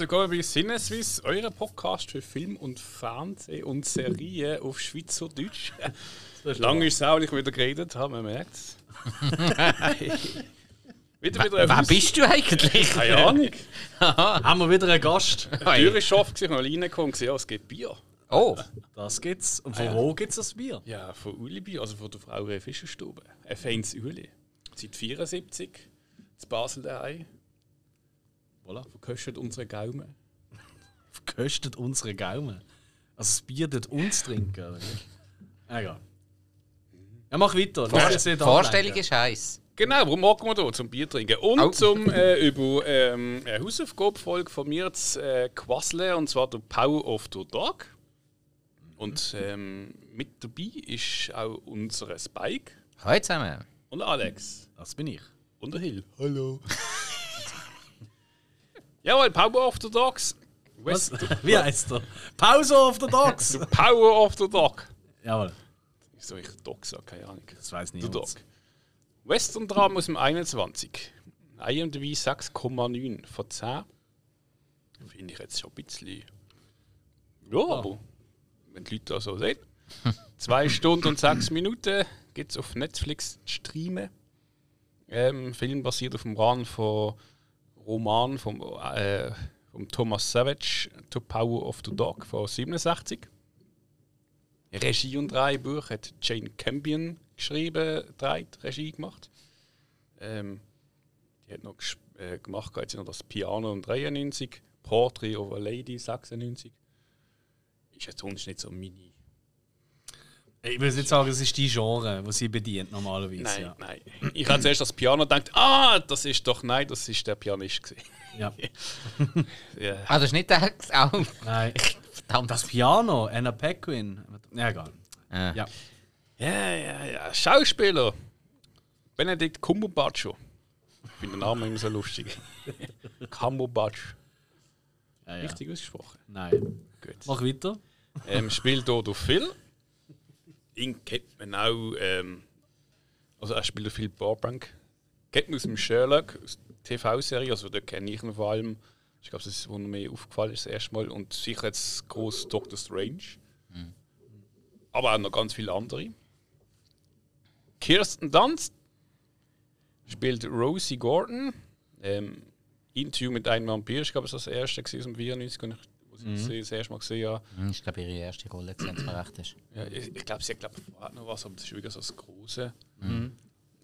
Herzlich willkommen bei Sinneswiss, eurem Podcast für Film und Fernsehen und Serien auf Schweizerdeutsch. Lange ist es auch nicht wieder geredet, haben man merkt es. wieder wieder Wer bist du eigentlich? Keine Ahnung. Haben wir wieder einen Gast? Die Tür ist offen, ich habe reingekommen und gesehen, ja, es gibt Bier. Oh, Das gibt's. Und von wo gibt's das Bier? Ja, von Uli Bier, also von der Frau Fischerstube. Ein feines Uli. Seit 74, zu Basel daheim. Voilà, verkostet unsere Gaumen. Verköstet unsere Gaumen. Also das Bier dort uns trinken, oder? Egal. Ja, mach weiter. Nicht Vorstellung ist heiß. Genau, warum machen wir hier? Zum Bier trinken. Und Oh. zum äh, über ähm, eine Hausaufgabenfolge von mir zu äh, quasseln, und zwar der Power of the Dog. Und ähm, mit dabei ist auch unser Spike Hallo zusammen. und Alex. Das bin ich. Und der Hill. Hallo. Jawohl, Power of the Dogs. Was? Wie heißt der? Pause auf der Dogs! the Power of the Dog. Jawohl. Wieso ich Dog sage, keine Ahnung. Das weiß The niemand. Dog. Western Drama aus dem 21. IMDb 6,9 von 10. Finde ich jetzt schon ein bisschen. Ja, aber wenn die Leute das so sehen. Zwei Stunden und sechs Minuten gibt es auf Netflix zu streamen. Ähm, Film basiert auf dem Roman von Roman vom, äh, Thomas Savage, The Power of the Dog von 67. Regie und Drehbuch hat Jane Campion geschrieben, dreht, Regie gemacht. Ähm, die hat noch äh, gemacht, jetzt noch das Piano um 93, Portrait of a Lady 96. Ist jetzt sonst nicht so mini. Ich will jetzt sagen, es ist die Genre, die sie bedient normalerweise. Nein, ja. nein. Ich habe zuerst das Piano gedacht, ah, das ist doch, nein, das ist der Pianist gewesen. Ja. Ja. Ah, das ist nicht der. Oh, Nein. verdammt. Das Piano, Anna Paquin. Ja, egal. Äh, Ja. ja, ja, ja. Schauspieler. Benedikt Cumberbatch. Ich finde den Namen immer so lustig. Cumberbatch. ja, ja. Richtig ausgesprochen. Nein. Gut. Mach weiter. ähm, spielt hier der Phil. Ihn kennt man auch. Ähm, also, er spielt Phil Burbank. Kennt man aus dem Sherlock, aus der TV-Serie. Also, da kenne ich ihn vor allem. Ich glaube, das ist, wo mir aufgefallen ist, das erste Mal. Und sicher jetzt groß Doctor Strange. Aber auch noch ganz viele andere. Kirsten Dunst spielt Rosie Gordon. Ähm, Interview mit einem Vampir, ich glaube, das war das erste aus dem 94, als ich wo ich das erste Mal gesehen habe. hm, Ich glaube, ihre erste Rolle, wenn es mir recht ist. Ja, ich ich glaube, sie hat glaub, vorher noch was, aber das ist wirklich so das Große.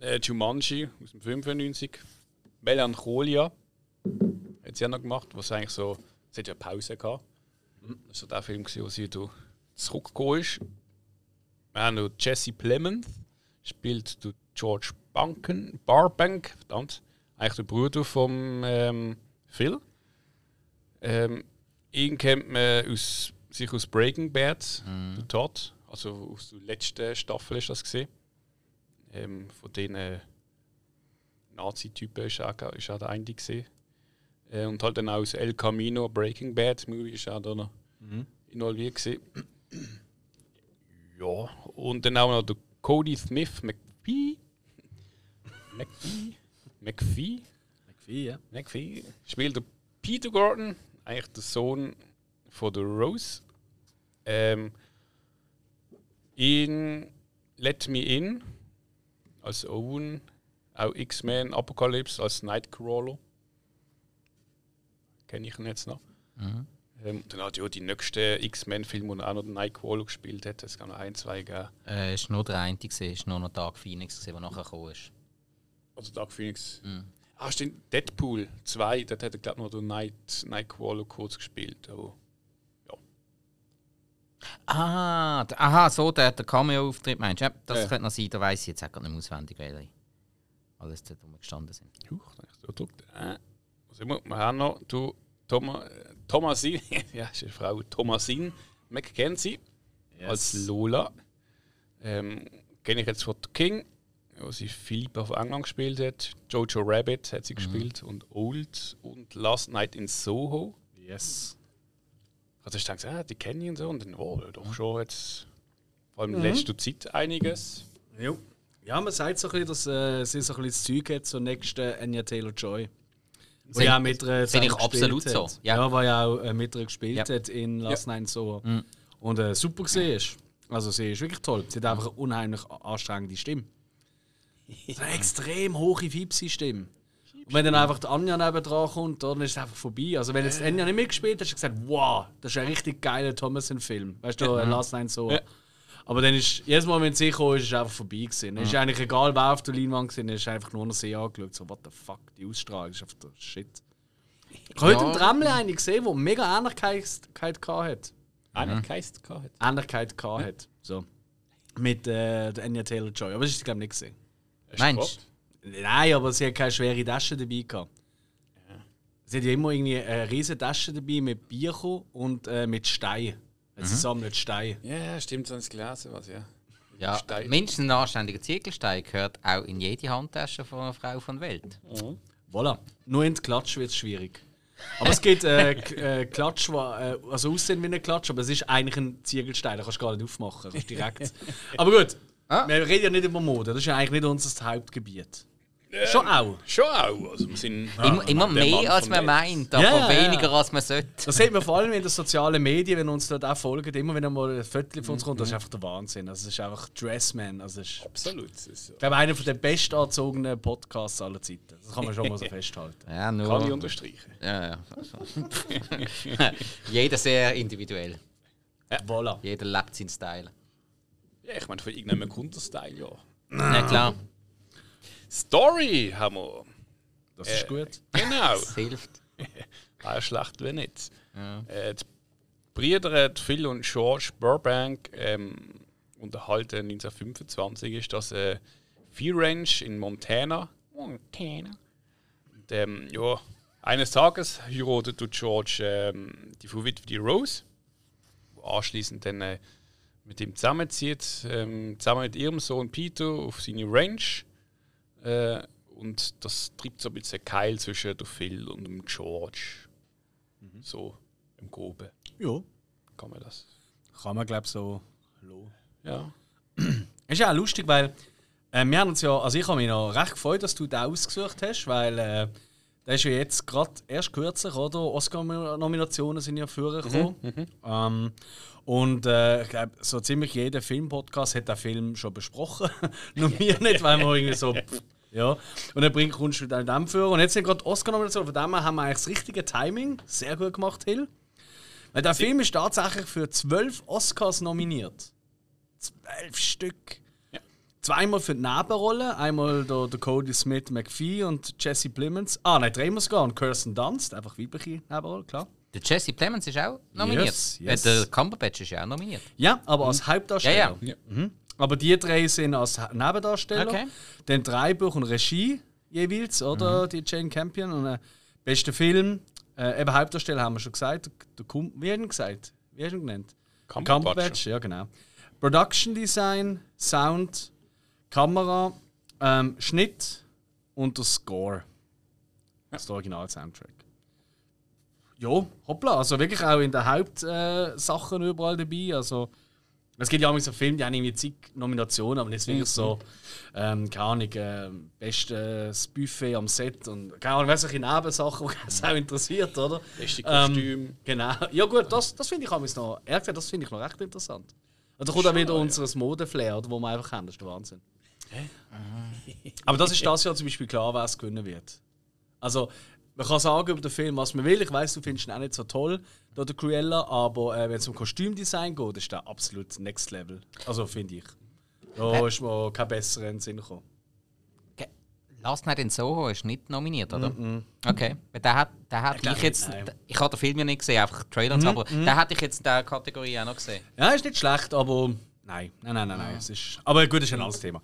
Äh, Jumanji aus dem 95. Melancholia hat sie auch noch gemacht, was eigentlich so. Sie hat ja Pause gehabt. Das war der Film, gewesen, wo sie zurückgekommen ist. Wir haben noch Jesse Plemons, spielt du George Banken, Barbank, verdammt, eigentlich der Bruder vom ähm, Phil. Ähm, ihn kennt man aus, sich aus Breaking Bad, der Todd. Also aus der letzten Staffel ist das gesehen. Ähm, von den Nazi-Typen ist auch, ist auch der eine gesehen. Äh, und halt dann auch aus El Camino, Breaking Bad Movie ist auch da noch involviert gesehen. ja, und dann auch noch der Cody Smith McPhee. McPhee? McPhee? McPhee, ja. McPhee spielt der Peter Gordon, eigentlich der Sohn von der Rose. Ähm, in Let Me In als Owen, auch X-Men Apocalypse als Nightcrawler. Kenne ich ihn jetzt noch. Ähm, dann hat ja die nächsten X-Men-Filme, er auch noch Nightcrawler gespielt hat. Es kann noch ein, zwei geben. Äh, ist nur der eine, gewesen, ist nur noch Dark Phoenix, der nachher gekommen ist. Also Dark Phoenix. Ah, stimmt. Deadpool 2, dort hat er, glaube ich, noch den Night, Nightcrawler kurz gespielt. Aber Ah, d- aha, so der, der Cameo-Auftritt meinst du? Ja, das Ja. könnte noch sein, da weiss ich jetzt auch gar nicht mehr auswendig, weil alles dort rumgestanden sind. Huch, da ich so gedruckt. Äh, was immer, wir haben noch du, Thomas, äh, Thomasin, ja, ist eine Frau, Thomasin McKenzie als Lola. Ähm, Kenne ich jetzt von The King, wo sie Philippa von England gespielt hat. Jojo Rabbit hat sie gespielt und Old und Last Night in Soho. Yes. Also ich dachte, ah, die kenne ich und so. Und dann, oh, doch schon jetzt, vor allem in letzter Zeit einiges. Jo. Ja, man sagt so ein bisschen, dass äh, sie so ein bisschen das Zeug hat zur nächsten Anya Taylor-Joy. Wo ja mit ihr Sehe ich absolut gespielt so, hat. ja. Ja, weil ja auch äh, mit ihr gespielt Ja. Mhm. hat in Last Night so. Und äh, super gesehen ist. Also sie ist wirklich toll. Sie hat einfach eine unheimlich anstrengende Stimme. So eine extrem hohe Fipsi-Stimme. Und wenn dann einfach die Anja nebendran kommt, dann ist es einfach vorbei. Also wenn jetzt Anja nicht mitgespielt hat, hast du gesagt, wow, das ist ein richtig geiler Thomason-Film. Weißt du, äh, Last Night so. Ja. Aber dann ist, jedes Mal, wenn sie kam, ist es einfach vorbei gewesen. Dann ist eigentlich egal, wer auf der Leinwand war, dann ist einfach nur noch sie angeschaut. So, what the fuck, die Ausstrahlung ist einfach der Shit. Ich habe heute im Tremle eine gesehen, die mega Ähnlichkeit gehabt hat. Einer Geist gehabt. Ähnlichkeit gehabt hat. So. Mit äh, der Anya Taylor-Joy. Aber das ist, glaube ich, nicht gesehen. Hast du Meinst gehabt? Nein, aber sie hat keine schwere Tasche dabei gehabt. Sie hat ja immer irgendwie eine riesige Tasche dabei mit Bier und äh, mit Steinen. Sie sammelt Steine. Ja, stimmt, sonst gelesen was, ja. Ja, Stein. mindestens ein anständiger Ziegelstein gehört auch in jede Handtasche von einer Frau von Welt. Voilà. Nur in Klatsch wird es schwierig. Aber es gibt äh, äh, Klatsch, die äh, also aussehen wie ein Klatsch, aber es ist eigentlich ein Ziegelstein, den kannst du gar nicht aufmachen. Direkt. aber gut, Ah. wir reden ja nicht über Mode, das ist ja eigentlich nicht unser Hauptgebiet. Schon auch. Schon auch. Also wir sind immer immer Mann mehr als man meint, aber Ja, ja, ja. weniger als man sollte. Das sieht man vor allem in den sozialen Medien, wenn uns dort auch folgen, immer wenn mal ein Viertel von uns kommt, Mhm. das ist einfach der Wahnsinn. Also, das ist einfach Dressman. Also, das ist, Absolut. das ist so. ich glaube, einer der bestangezogenen Podcasts aller Zeiten. Das kann man schon mal so festhalten. Ja, Kann ich nur. unterstreichen. Ja, ja. Jeder sehr individuell. Voilà. Jeder lebt seinen Style. Ja, ich meine, von irgendeinem Counter-Style, ja. Ja, klar. Story haben wir. Das ist Äh, gut. Genau. Das hilft. Wäre schlecht, wenn nicht. Äh, die Brüder Phil und George Burbank ähm, unterhalten 1925 ist das äh, Vieh Ranch in Montana. Montana. Und, ähm, ja, eines Tages heiratet George ähm, die verwitwete Rose, die anschließend dann äh, mit ihm zusammenzieht, ähm, zusammen mit ihrem Sohn Peter auf seine Ranch. Äh, und das treibt so ein bisschen Keil zwischen der Phil und dem George. So im Groben Ja. kann man das. Kann man, glaube ich, so lassen. Ja. Ist ja auch lustig, weil äh, wir haben uns ja, also ich habe mich noch recht gefreut, dass du den ausgesucht hast, weil äh, der ist ja jetzt gerade erst kürzlich, oder? Oscar-Nominationen sind ja früher gekommen. Ähm, und äh, ich glaube, so ziemlich jeder Filmpodcast hat den Film schon besprochen. Nur wir nicht, weil wir irgendwie so. pff, Ja. Und dann bringt du dann dem für. Und jetzt sind gerade Oscar-Nominationen, von dem her haben wir eigentlich das richtige Timing. Sehr gut gemacht, Hill. Weil der Film ist tatsächlich für zwölf Oscars nominiert. Zwölf Stück. Zweimal für die Nebenrolle. Einmal der, der Cody Smith McPhee und Jesse Plemons. Ah, nein, dreimal sogar. Und Kirsten Dunst, einfach weibliche Nebenrolle, klar. Der Jesse Plemons ist auch nominiert. Yes, yes. Äh, Der Cumberbatch ist ja auch nominiert. Ja, aber als Hauptdarsteller. Ja, ja. Mhm. Aber die drei sind als Nebendarsteller. Okay. Dann Drehbuch und Regie jeweils, oder? Die Jane Campion. Und äh, bester Film. Äh, eben Hauptdarsteller haben wir schon gesagt. Der Kum wie haben gesagt? Wie hast du ihn genannt? Cumberbatch. ja genau. Production Design, Sound, Kamera, ähm, Schnitt und der Score. Das ist der Original-Soundtrack. Ja, hoppla. Also wirklich auch in den Hauptsachen äh, überall dabei. Also, es gibt ja auch so Filme, die haben irgendwie zig Nominationen, aber nicht wirklich so, ähm, keine Ahnung, äh, bestes Buffet am Set und keine Ahnung, welche Nebensachen, die es auch interessiert, oder? Beste Ähm, Kostüm. Genau. Ja gut, das, das finde ich auch noch, ehrlich gesagt, das finde ich noch recht interessant. Und da kommt auch wieder unseres Modeflair, oder, wo wir einfach haben, das ist der Wahnsinn. Aber das ist das Jahr zum Beispiel klar, wer es gewinnen wird. Also, man kann sagen über den Film, was man will. Ich weiß, du findest ihn auch nicht so toll, der Cruella, aber äh, wenn es um Kostümdesign geht, ist der absolut Next Level. Also, finde ich. Da ist mir kein besserer in den Sinn gekommen. Ge- Last Night in Soho ist nicht nominiert, oder? Okay. Weil Der hat, der hat ich jetzt. nein. Ich habe den Film ja nicht gesehen, einfach Trailer und so, aber den hätte ich jetzt in dieser Kategorie auch noch gesehen. Ja, ist nicht schlecht, aber nein, nein, nein, nein, nein. Es ist, aber gut, ist ein anderes Thema.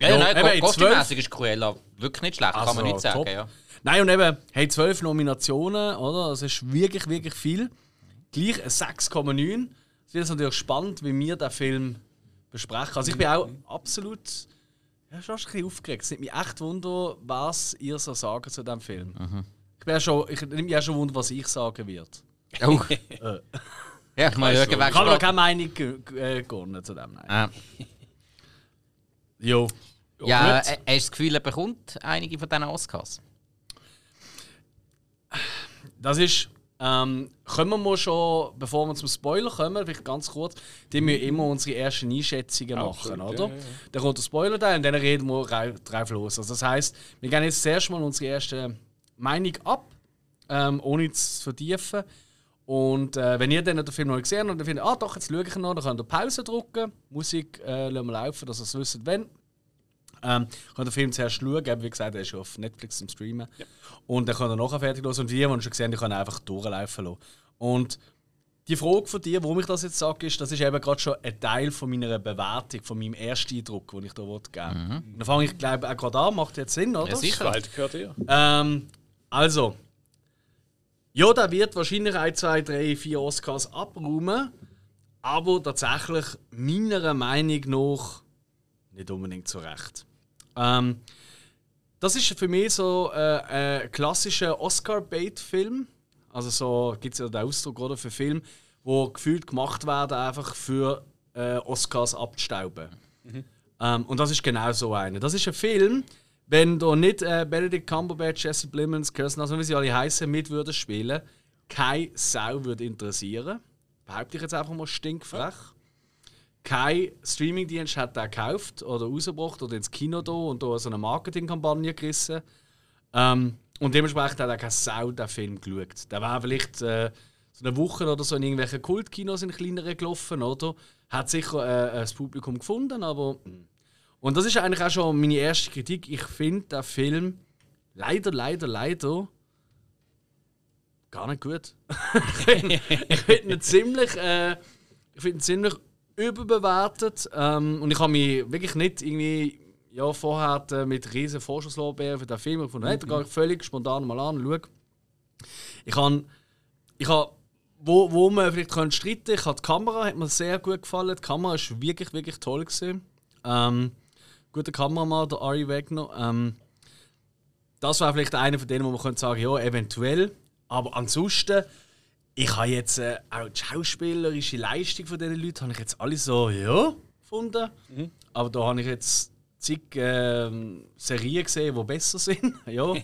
Ja, Ja, nein, eben, ko- in kostümmäßig ist Cruella wirklich nicht schlecht, kann man Also, nicht sagen. top. Ja. Nein, und eben, hey, zwölf Nominationen, oder? Das ist wirklich, wirklich viel. Gleich ein 6,9. Es wird natürlich spannend, wie wir den Film besprechen. Also ich bin auch absolut ja, schon ein bisschen aufgeregt. Es nimmt mich echt wunder, was ihr so sagen zu diesem Film. Ich, bin ja schon, ich nehme mich ja schon wunder, was ich sagen werde. Oh. ja, schauen, du, wer Ich habe noch keine Meinung ge- ge- äh, gewonnen zu dem. Nein. Ah. Jo. Ja, gut. äh, hast du das Gefühl, er bekommt einige von diesen Oscars? das ist. Ähm, können wir mal schon, bevor wir zum Spoiler kommen, vielleicht ganz kurz, die wir immer unsere ersten Einschätzungen machen, Absolut, oder? ja, ja, ja. Dann kommt der Spoiler-Teil und dann reden wir drauf los. Also das heisst, wir gehen jetzt zuerst mal unsere erste Meinung ab, ähm, ohne zu vertiefen. Und äh, wenn ihr dann den Film noch nicht gesehen habt und dann findet, ah doch, jetzt schaue ich ihn noch, dann könnt ihr Pause drücken, Musik äh, lassen wir laufen, dass ihr es wisst, wenn. Ähm, könnt den Film zuerst schauen, eben, wie gesagt, er ist auf Netflix zum Streamen. Und dann könnt ihr nachher fertig los. Und die, die ihn schon gesehen die können einfach durchlaufen lassen. Und die Frage von dir, warum ich das jetzt sage, ist, das ist eben gerade schon ein Teil von meiner Bewertung, von meinem ersten Eindruck, den ich da geben will. Und Dann fange ich, glaube ich, auch gerade an. Macht jetzt Sinn, oder? Ja, sicher. Zweit gehört ihr. Ähm, also, ja, der wird wahrscheinlich ein, zwei, drei, vier Oscars abräumen, aber tatsächlich meiner Meinung nach nicht unbedingt so recht. Ähm, das ist für mich so äh, ein klassischer Oscar-Bait-Film. Also so gibt es ja den Ausdruck oder, für Filme, wo gefühlt gemacht werden, einfach für äh, Oscars abzustauben. Ähm, und das ist genau so einer. Das ist ein Film, wenn da nicht äh, Benedict Cumberbatch, Jesse Plemons, Kirsten, also wie sie alle heißen, mit würden spielen, keine Sau würde interessieren. Behaupte ich jetzt einfach mal stinkfrech. Kein Streamingdienst hat den gekauft oder rausgebracht oder ins Kino da und da so eine Marketingkampagne gerissen. Ähm, und dementsprechend hat auch keine Sau den Film geschaut. Der war vielleicht äh, so eine Woche oder so in irgendwelchen Kultkinos in kleineren gelaufen, oder? Hat sicher äh, das Publikum gefunden, aber. mm. Und das ist eigentlich auch schon meine erste Kritik. Ich finde den Film leider, leider, leider gar nicht gut. ich finde ihn ziemlich, äh, ich find ihn ziemlich überbewertet. Ähm, und ich habe mich wirklich nicht irgendwie ja, vorher mit riesen Vorschusslorbeeren für den Film gefunden. Hey, da gehe ich völlig spontan mal an und schaue. Ich habe, ich habe wo, wo man vielleicht könnte streiten ich habe die Kamera, hat mir sehr gut gefallen. Die Kamera ist wirklich, wirklich toll gewesen. Ähm, guter Kameramann, der Ari Wegner. Ähm, das war vielleicht einer von denen, wo man könnte sagen, ja, eventuell. Aber ansonsten, ich habe jetzt äh, auch die schauspielerische Leistung von diesen Leuten, habe ich jetzt alle so, ja, gefunden. Aber da habe ich jetzt zig ähm, Serien gesehen, die besser sind. ja.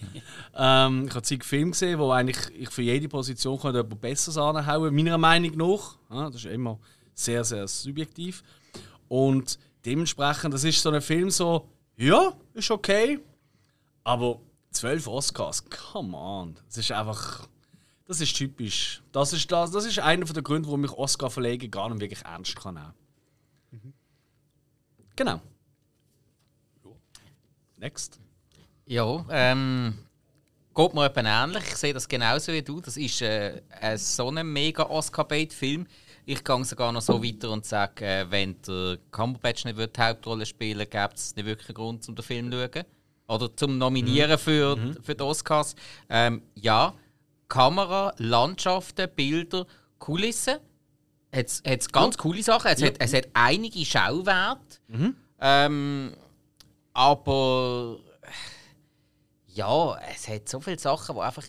ähm, ich habe zig Filme gesehen, wo eigentlich ich für jede Position könnte jemand besseres anhauen meiner Meinung nach. Ja, das ist immer sehr, sehr subjektiv. Und dementsprechend, das ist so ein Film so, ja, ist okay, aber zwölf Oscars, come on. Das ist einfach, das ist typisch. Das ist, das, das ist einer der Gründe, warum ich Oscar-Verleger gar nicht wirklich ernst kann nehmen. Genau. Next. Ja, ähm, geht mir etwa ähnlich. Ich sehe das genauso wie du. Das ist äh, ein so ein mega Oscar-Bait-Film. Ich gehe sogar noch so weiter und sage, äh, wenn der Cumberbatch nicht die Hauptrolle spielen gibt es nicht wirklich einen Grund, um den Film zu schauen. Oder zum Nominieren für, für die Oscars. Ähm, ja, Kamera, Landschaften, Bilder, Kulissen. Es hat ganz coole Sachen. Es, hat, es hat einige Schauwerte. Ähm, aber ja, es hat so viele Sachen, die einfach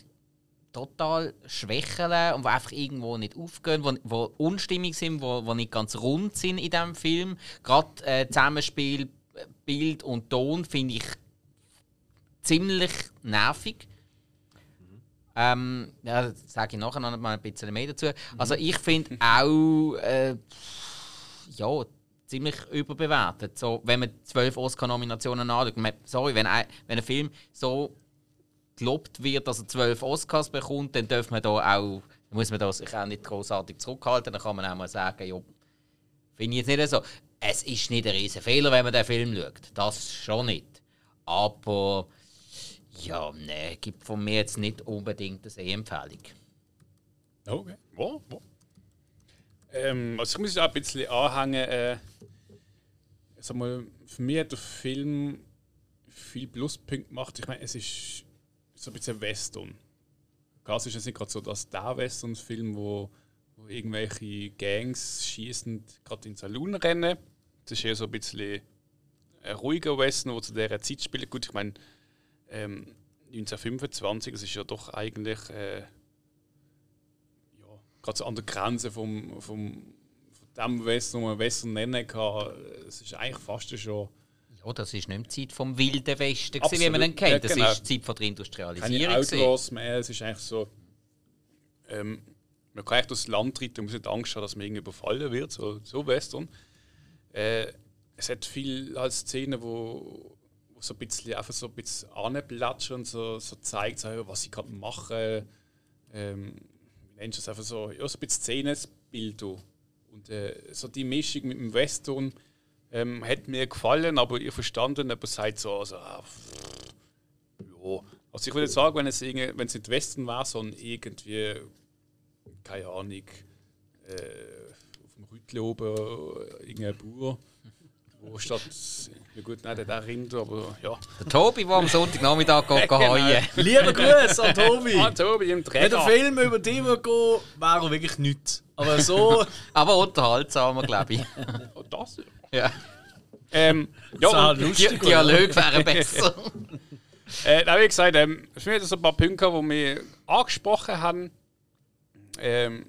total schwächeln und die einfach irgendwo nicht aufgehen, die, die unstimmig sind, die, die nicht ganz rund sind in diesem Film. Gerade äh, Zusammenspiel, Bild und Ton finde ich ziemlich nervig. Ähm, ja, das sage ich nachher noch mal ein bisschen mehr dazu. Also ich finde auch äh, ja, ziemlich überbewertet. So, wenn man zwölf Oscar-Nominationen anschaut. Sorry, wenn ein, wenn ein Film so gelobt wird, dass er zwölf Oscars bekommt, dann darf man da auch, muss man da sich auch nicht großartig zurückhalten. Dann kann man auch mal sagen, ja, finde ich jetzt nicht so. Es ist nicht ein riesen Fehler, wenn man den Film schaut. Das schon nicht. Aber ja, ne, gibt von mir jetzt nicht unbedingt eine Sehempfehlung. Okay. Wo? Wo? Ähm, also ich muss auch ein bisschen anhängen. Äh, sag mal, für mich hat der Film viel Pluspunkte gemacht. Ich meine, es ist so ein bisschen Western. Gas ist jetzt nicht gerade so, dass der Western-Film, wo, wo irgendwelche Gangs schießend gerade in den Saloon rennen. Das ist eher so ein bisschen ein ruhiger Western, der zu dieser Zeit spielt. Gut, ich meine, ähm, 1925, das ist ja doch eigentlich äh, ja, gerade so an der Grenze vom, vom, von dem Western, wo man Western nennen kann. Es ist eigentlich fast schon Ja, das ist nicht die Zeit vom Wilden Westen, gewesen, wie man ihn kennt. Ja, Das genau. ist die Zeit von der keine Industrialisierung. gewesen. Outlaws mehr. Es ist eigentlich so ähm, man kann echt durchs Land reiten und muss nicht Angst haben, dass man irgendwie überfallen wird, so, so Western. Äh, es hat viel als Szenen, wo, wo so ein bisschen einfach so ein bisschen anplatschen und so, so zeigt, so, was ich gerade mache. Ähm, wie nennst das einfach so? Ja, so ein bisschen Szenenbild. Und äh, so die Mischung mit dem Western ähm, hat mir gefallen, aber ihr verstanden, aber seid so, also, ah, ja. Also ich würde sagen, wenn es, wenn es nicht Western wäre, sondern irgendwie, keine Ahnung, äh, auf dem Rütli oben äh, irgendein Bauer, wo statt, ja gut, nein, der Rind, aber ja. Der Tobi, der am Sonntagnachmittag geht Genau. heuen. Lieber Grüß an Tobi! Ah, Tobi im Wenn Träger. der Film über dich würde gehen, wäre er wirklich nichts. Aber so, Aber unterhaltsamer, glaube ich. Oh, das? Ja. Ähm, ja, und, Die lustig. oder? Dialoge wären besser. Äh, wie gesagt, ähm, es sind so ein paar Punkte, die wir angesprochen haben. Ähm,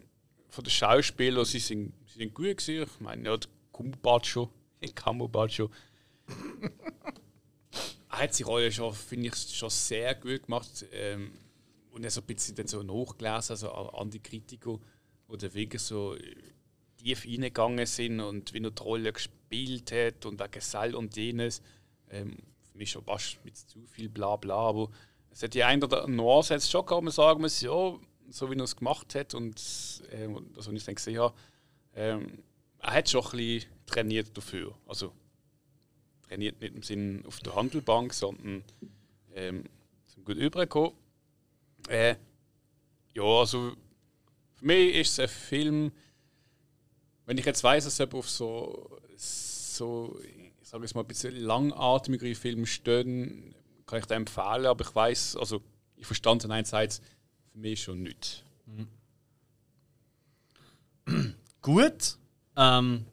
von den Schauspielern, sie sind, sie sind gut gewesen. Ich meine, ja, Kumbacho, Cambobacho. er hat seine Rolle schon, finde ich, schon sehr gut gemacht. Ähm, und er so ein bisschen dann so nachgelesen, also an die Kritiker, die dann wirklich so tief reingegangen sind und wie er die Rolle gespielt hat und der Gesell und jenes. Ähm, für mich schon fast mit zu viel Blabla, aber es hat die ein oder Nuance jetzt schon gehabt, man sagen muss, ja, so wie er es gemacht hat und das, was ich dann gesehen habe, ähm, er hat schon ein bisschen trainiert dafür. Also trainiert nicht im Sinn auf der Handelbank, sondern ähm, zum gut übergekommen. Äh, ja, also für mich ist es ein Film, wenn ich jetzt weiß, dass jemand auf so, so ich sage jetzt mal, ein bisschen langatmigere Filme stehen, kann ich den empfehlen, aber ich weiß, also ich verstand es einerseits für mich schon nicht. Gut. Ähm,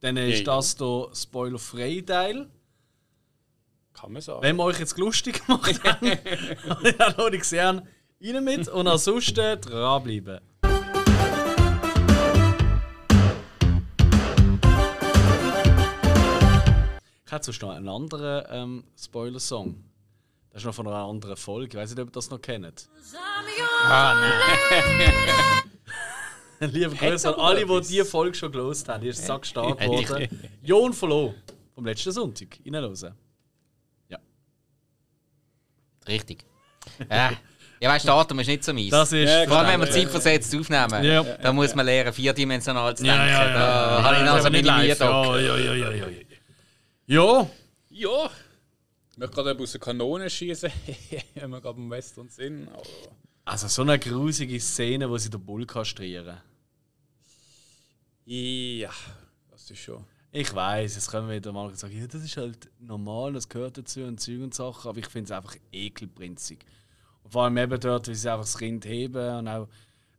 dann ist Ja, ja. das der spoilerfreie Teil. Kann man sagen. Wenn wir euch jetzt lustig gemacht haben, dann lade ich sehr rein mit und ansonsten dranbleiben. Ich hätte sonst noch einen anderen ähm, Spoiler-Song. Das ist noch von einer anderen Folge. Ich weiß nicht, ob ihr das noch kennt. Liebe Grüße an alle, die diese Folge schon gelost haben. Die ist sack stark Hätte ich- geworden. Jon Verlo vom letzten Sonntag. Reinhören. Richtig. Äh, ja, weißt du, Datum ist nicht so mies. Das ist. Ja, Vor allem, wenn wir Ja. zeitversetzt aufnehmen. Ja. Da muss man lernen, vierdimensional zu Ja, denken. ja, ja. Da habe ich noch so meine live. Ja, ja, ja, ja, ja, ja. Ja, ich möchte gerade aus der Kanone schießen, wenn wir gerade im Western sind. Aber also so eine grusige Szene, wo sie den Bull kastrieren. ja, das ist schon. Ich weiß, es können wieder mal sagen, ja, das ist halt normal, das gehört dazu und Zeug und Sachen, aber ich finde es einfach ekelprinzig. Und vor allem eben dort, wie sie einfach das Kind heben und auch,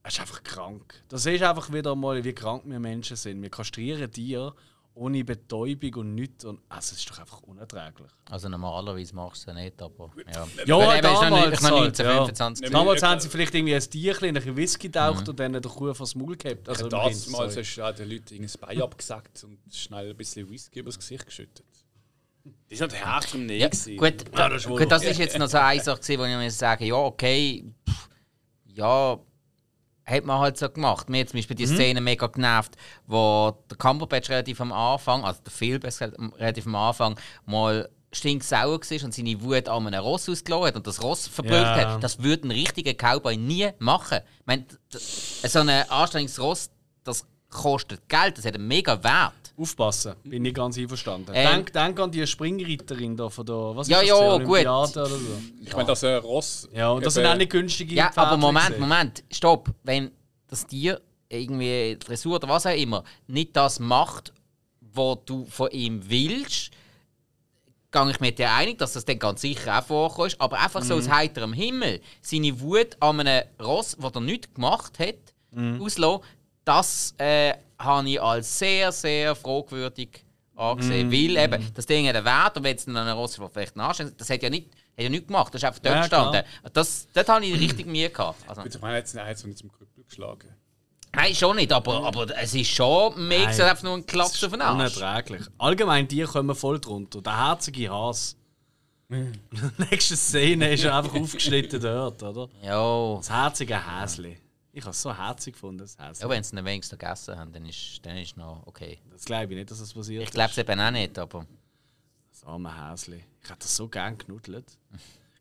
es ist einfach krank. Das ist einfach wieder mal, wie krank wir Menschen sind. Wir kastrieren Tiere ohne Betäubung und nichts und also, es ist doch einfach unerträglich. Also normalerweise machst du es nicht, aber ja. Ja, ist noch damals nicht- ich noch halt, 1925. ja. Damals Ja. haben sie vielleicht irgendwie ein Tierchen in ein Whisky getaucht und dann der Kuh vors Maul gehabt. Also, damals sorry. hast du den Leuten das Bein abgesackt und schnell ein bisschen Whisky übers Gesicht geschüttet. Die sind halt hart im Nähe. Ja, gut, Ja, das ist gut, das ist jetzt noch so eine Sache, wo ich mir sagen ja, okay, pff, ja, hat man halt so gemacht. Mir hat zum Beispiel die Mhm. Szene mega genervt, wo der Cumberbatch relativ am Anfang, also der gesagt, relativ am Anfang, mal stinksauer war und seine Wut an einem Ross ausgelassen hat und das Ross verprügelt Ja. hat. Das würde ein richtiger Cowboy nie machen. Ich meine, so ein anstrengendes Ross, das kostet Geld, das hat einen mega Wert. Aufpassen, bin ich ganz einverstanden. Ähm. denk, denk an die Springreiterin da von der was Ja, ist ja, das, die gut. Olympiade Oder so. Ich meine, dass ein Ross. Ja, und das sind auch nicht günstige Ja, aber Pferdchen Moment, gewesen. Moment, stopp. Wenn das Tier irgendwie Dressur oder was auch immer nicht das macht, was du von ihm willst, gehe ich mit dir einig, dass das dann ganz sicher auch vorkommt. Aber einfach so aus Mhm. heiterem Himmel seine Wut an einem Ross, das er nichts gemacht hat, Mhm. auslassen, das äh, habe ich als sehr, sehr fragwürdig angesehen. Mhm. Weil eben, das Ding hat einen Wert und wenn es dann an einem Ross das vielleicht nachsteht, das hat ja nicht, hat ja nichts gemacht, das ist einfach dort Ja, gestanden. Das, dort habe ich richtig Mühe gehabt. Also, Gut, ich meine, jetzt hat es nicht zum Krüppel geschlagen. Nein, schon nicht, aber, aber es ist schon mega, es hat einfach nur ein Klaps auf den Arsch. Unerträglich. Allgemein, die kommen voll drunter. Der herzige Has. Nächste Szene ist er einfach aufgeschnitten dort, oder? Ja, Das herzige Häsli. Ich habe es so herzig gefunden. Ja, wenn sie ihn wenigstens gegessen haben, dann ist, dann ist noch okay. Das glaube ich nicht, dass das passiert Ich glaube es eben auch nicht, aber. Das arme Häsli. Ich hätte das so gern genuddelt.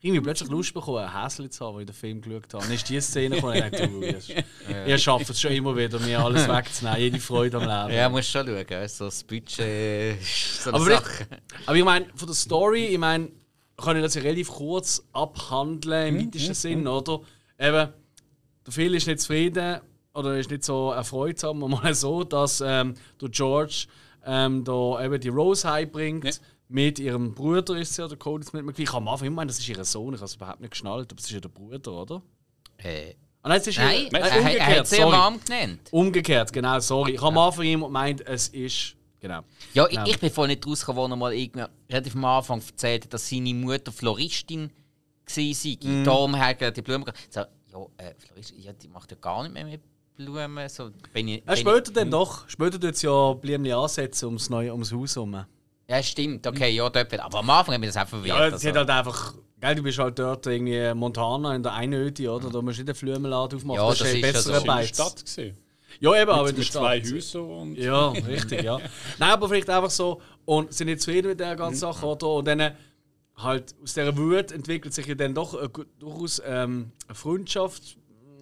Irgendwie plötzlich Lust bekommen, ein Häsli zu haben, als ich den Film geschaut habe. Dann ist die Szene gekommen und ich dachte, ihr, schafft es schon immer wieder, mir alles wegzunehmen, jede Freude am Leben. Ja, musst schon schauen. weißt du, So das Budget so eine Aber, Sache. ich, aber ich meine, von der Story, ich meine, kann ich das ja relativ kurz abhandeln, im weitesten Sinn, oder? Eben, der Phil ist nicht zufrieden oder ist nicht so erfreut, sagen wir mal so, dass ähm, der George ähm, da eben die Rose heimbringt. Ja. Mit ihrem Bruder ist sie ja, der Cody Smith McPhee. Ich habe am Anfang immer das ist ihr Sohn. Ich habe es überhaupt nicht geschnallt, aber es ist ja der Bruder, oder? Äh, Ah, nein, es ist nein, ihr, er, äh, er, er umgekehrt, hat sie sorry. Mom genannt. Umgekehrt, genau, sorry. Ich habe am Anfang immer gemeint, es ist. Genau. Ja, ich, Ja. ich bin voll nicht rausgekommen, wo er mal irgendwie relativ am Anfang erzählt hat, dass seine Mutter Floristin war. Mhm. Darum hat er die Blumen. So, ja, äh, Floristin, ja, die macht ja gar nicht mehr mit Blumen. So, bin ich, Ja, bin später dann doch. Später tut es ja Blümchen ansetzen ums, neue, ums Haus herum. ich, ja, stimmt, okay, ja, dort. wird- Aber am Anfang hat mich das auch verwirrt. Ja, also. sie hat halt einfach. Gell, du bist halt dort irgendwie Montana in der Einöde, oder? Da musst du nicht einen Flumenladen aufmachen. Ja, das, das ist ein ist ja besserer so. Das war in der Beiz. Stadt. Gewesen. Ja, eben, aber in Mit, der mit Stadt. zwei Häusern und Ja, richtig, ja. Nein, aber vielleicht einfach so. Und sind nicht zufrieden mit der ganzen Sache, oder? Und dann halt aus dieser Wut entwickelt sich ja dann doch äh, durchaus ähm, eine Freundschaft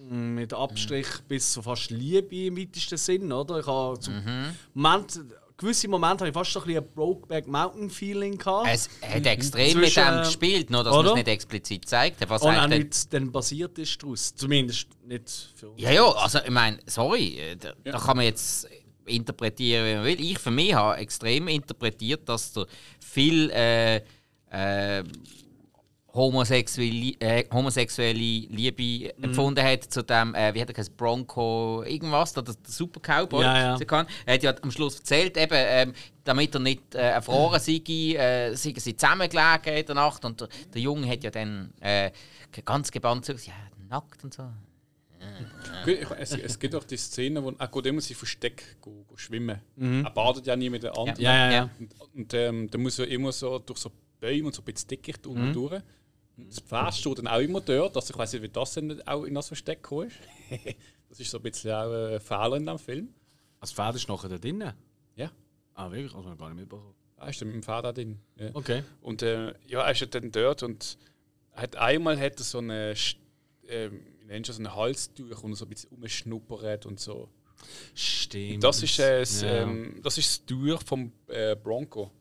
mm, mit Abstrich bis zu fast Liebe im weitesten Sinn, oder? Ich habe zum Moment, gewisse Momente habe ich fast so ein bisschen ein Brokeback Mountain Feeling gehabt. es hat extrem mit dem gespielt, nur dass man es nicht explizit zeigt. Was und auch nichts dann basiert ist daraus. Zumindest nicht für uns. Ja, ja, also ich meine, sorry, äh, da, da kann man jetzt interpretieren, wie man will. Ich für mich habe extrem interpretiert, dass der viel äh, äh, homosexuelle, äh, homosexuelle Liebe empfunden hat zu dem, äh, wie hat er gesagt, Bronco, irgendwas, der, der Super Cowboy. Ja, ja. kann. Er hat ja am Schluss erzählt, eben, ähm, damit er nicht äh, erfroren sei, äh, seien sie zusammengelegen in der Nacht und der, der Junge hat ja dann äh, ganz gebannt gesagt, ja, nackt und so. Es, es gibt auch die Szene, wo er geht immer sich versteckt go, go schwimmen. Er badet ja nie mit den anderen. Ja, ja, ja. Und, und ähm, dann muss er immer so durch so Bäume und so ein bisschen Dickicht unten durch. Und Das Pferd steht dann auch immer dort. Also ich weiß nicht, wie das denn auch in das Versteck gekommen ist. das ist so ein bisschen auch ein Fehler in dem Film. Das Pferd ist nachher da drinnen. Ja, Ah, wirklich? Also gar nicht mitbekommen. er ist dann mit dem Pferd auch drin. Ja. Okay. Und äh, ja, er ist dann dort und hat einmal hat er so eine, wie nennst du so ein Halstuch und so ein bisschen umschnuppert und so. Stimmt. Das ist, äh, das, Ja. ähm, das ist das Tuch vom äh, Bronco.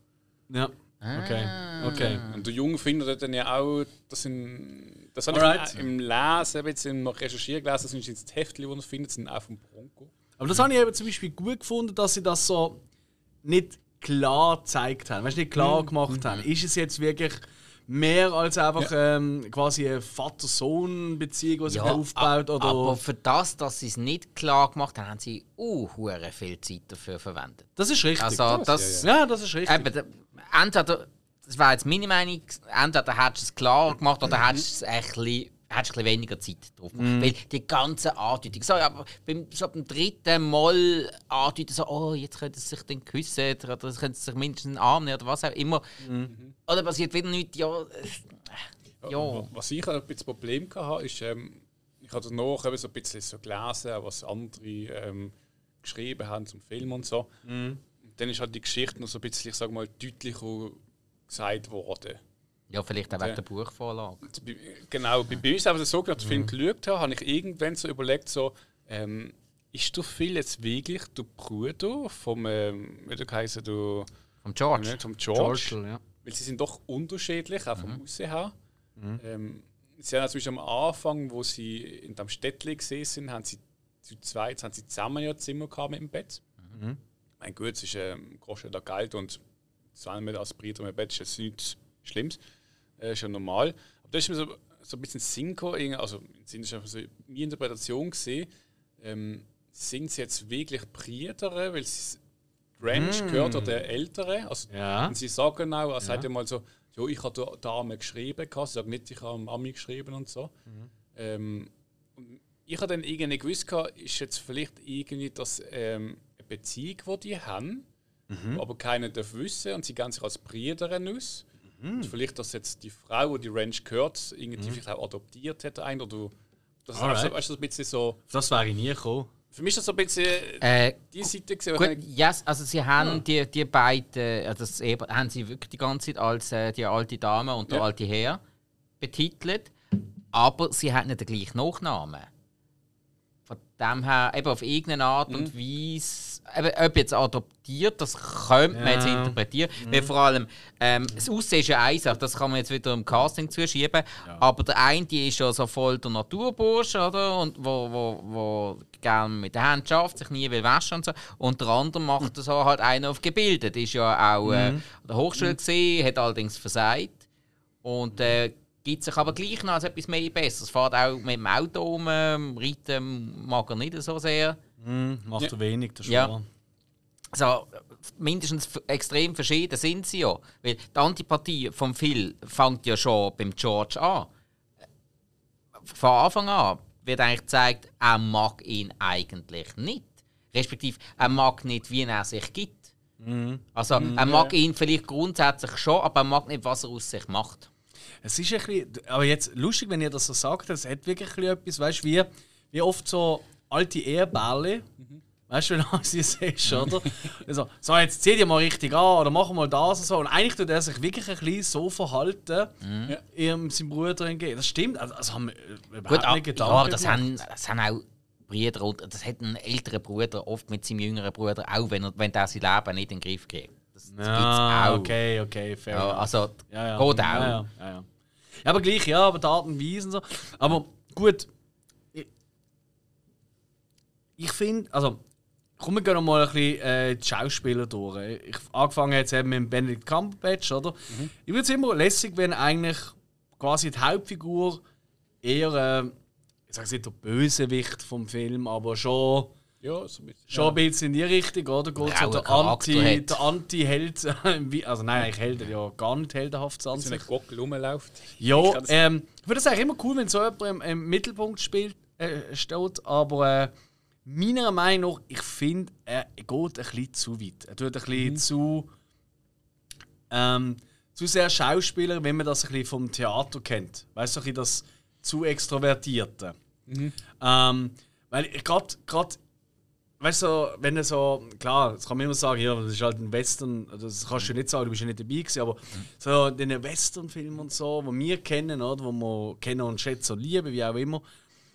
Ja. Okay. Okay. Und der Junge findet dann ja auch, das sind, das habe Alright. ich im Lesen, jetzt im noch Recherchieren gelesen, das sind jetzt die Heftchen, die man findet, sind auch vom Bronco. Aber das habe ich eben zum Beispiel gut gefunden, dass sie das so nicht klar gezeigt haben. Weißt du, nicht klar gemacht haben. Ist es jetzt wirklich mehr als einfach ähm, quasi eine Vater-Sohn-Beziehung, die sich da aufbaut? Oder Aber für das, dass sie es nicht klar gemacht haben, haben sie uh, hure viel Zeit dafür verwendet. das ist richtig. Also das, ja, das ist richtig. eben, entweder, das wäre jetzt meine Meinung, entweder hättest du es klar gemacht oder hättest du es ein bisschen, hättest du ein bisschen weniger Zeit drauf gemacht. Weil die ganze Andeutung, so, aber beim, so beim dritten Mal andeuten, so, oh, jetzt könnte es sich dann küssen oder es könnte sich mindestens in den Arm nehmen oder was auch immer. Oder passiert wieder nichts, ja. äh, Ja. Was ich ein bisschen Problem hatte, ist, ähm, ich habe danach eben so ein bisschen so gelesen, was andere ähm, geschrieben haben zum Film und so. Und dann ist halt die Geschichte noch so ein bisschen, ich sag mal, deutlicher gesagt worden. Ja, vielleicht auch wegen der Buchvorlage. Genau, bei, bei uns aber so, als ich den Film geschaut habe, habe ich irgendwann so überlegt, so, ähm, ist der Phil jetzt wirklich der Bruder vom, ähm, wie der heißt, du, Vom George. nicht, vom George? George, ja. Weil sie sind doch unterschiedlich, auch vom Aussehen her. Ähm, sie haben natürlich am Anfang, wo sie in dem Städtchen gesehen sind, haben sie zu zweit haben sie zusammen ja Zimmer gehabt mit dem Bett. Mein gut, es ist ähm, kostet da Geld und zwei mit als Briter mit Bett ist jetzt nichts Schlimmes. Äh, ist ja normal. Aber da ist mir so, so ein bisschen Sinn gekommen, irgendwie- also sind das einfach so meine Interpretation gesehen, ähm, sind sie jetzt wirklich Brüder, weil sie Ranch gehört oder der Ältere, also Ja. und sie sagen auch, er sagt ja mal so, ja, ich habe der Dame geschrieben, sie sagen nicht, ich habe am Ami geschrieben und so. Ähm, und ich habe dann irgendwie gewusst, ist jetzt vielleicht irgendwie das ähm, eine Beziehung, die die haben, wo aber keiner darf wissen und sie gehen sich als Brüder aus. Und vielleicht, dass jetzt die Frau, die die Ranch gehört, irgendwie vielleicht auch adoptiert hat, ein oder Das ist also, weißt du, so ein bisschen so. Das wäre ich nie gekommen. Für mich ist das so ein bisschen Äh, die Seite gesehen, Gut, yes, also sie haben die, die beiden, äh, das eben, haben sie wirklich die ganze Zeit als äh, die alte Dame und der Ja. alte Herr betitelt, aber sie haben nicht den gleichen Nachnamen. Von dem her, eben auf irgendeine Art und Weise, eben, ob jetzt adoptiert, das könnte man Ja. jetzt interpretieren. Weil vor allem, ähm, das Aussehen ist ja eine Sache, das kann man jetzt wieder im Casting zuschieben, aber der eine die ist ja so voll der Naturbursche, oder? Und wo, wo, wo gerne mit den Händen schafft, sich nie will waschen und so. Und der andere macht so halt einen auf gebildet, ist ja auch äh, an der Hochschule gesehen, hat allerdings versagt. Und äh, gibt sich aber gleich noch als etwas mehr Besseres. Fährt auch mit dem Auto um, ähm, reiten mag er nicht so sehr. Hm, macht Ja. wenig, das Ja. wahr. Also, mindestens extrem verschieden sind sie ja. Weil die Antipathie vom Phil fängt ja schon beim George an. Von Anfang an wird eigentlich gezeigt, er mag ihn eigentlich nicht. Respektive, er mag nicht, wie er sich gibt. Also, er mag ihn vielleicht grundsätzlich schon, aber er mag nicht, was er aus sich macht. Es ist ein bisschen, aber jetzt lustig, wenn ihr das so sagt, es hat wirklich ein bisschen etwas, weißt du, wie, wie oft so alte Ehebälle, weißt du, wenn du sie siehst, oder? Also, so, jetzt zieh dich mal richtig an oder mach mal das und so. Und eigentlich tut er sich wirklich ein bisschen so verhalten, Ja. ihrem seinem Bruder entgegen. Das stimmt, also, das haben wir überhaupt Gut, ah, nicht gedacht. ja, das haben, das haben auch Brüder und das hat ein älterer Bruder oft mit seinem jüngeren Bruder, auch wenn, er, wenn der sein Leben nicht in den Griff kriegt. Das, das ja, gibt's auch. okay, okay, fair. Ja, also, Ja, ja. geht auch. Ja, ja, ja, ja. ja, aber gleich, ja, aber Art und Weise und so. Aber gut, ich finde, also, komm, wir gehen noch mal ein bisschen äh, die Schauspieler durch. Ich angefangen jetzt eben mit Benedict Cumberbatch, oder? Ich würde es immer lässig, wenn eigentlich quasi die Hauptfigur eher, äh, ich sage nicht der Bösewicht vom Film, aber schon ja, so ein bisschen. Schon ein bisschen in die Richtung, oder? Ja, so der Anti- der Anti-Held. also nein, eigentlich Held, ja gar nicht heldenhaft an So ein sich. Gockel rumläuft. Ja, Ich ähm, ich finde das eigentlich immer cool, wenn so jemand im, im Mittelpunkt spielt, äh, steht, aber äh, meiner Meinung nach, ich finde, er geht ein bisschen zu weit. Er tut ein bisschen zu, ähm, zu sehr Schauspieler, wenn man das ein bisschen vom Theater kennt. Weißt du, ein bisschen das zu extrovertierte. Ähm, weil ich gerade, weißt du, wenn er so, klar, das kann man immer sagen, ja, das ist halt ein Western, das kannst du nicht sagen, du bist ja nicht dabei gewesen, aber so den Western-Film und so, wo wir kennen, oder, wo wir kennen und schätzen und lieben, wie auch immer,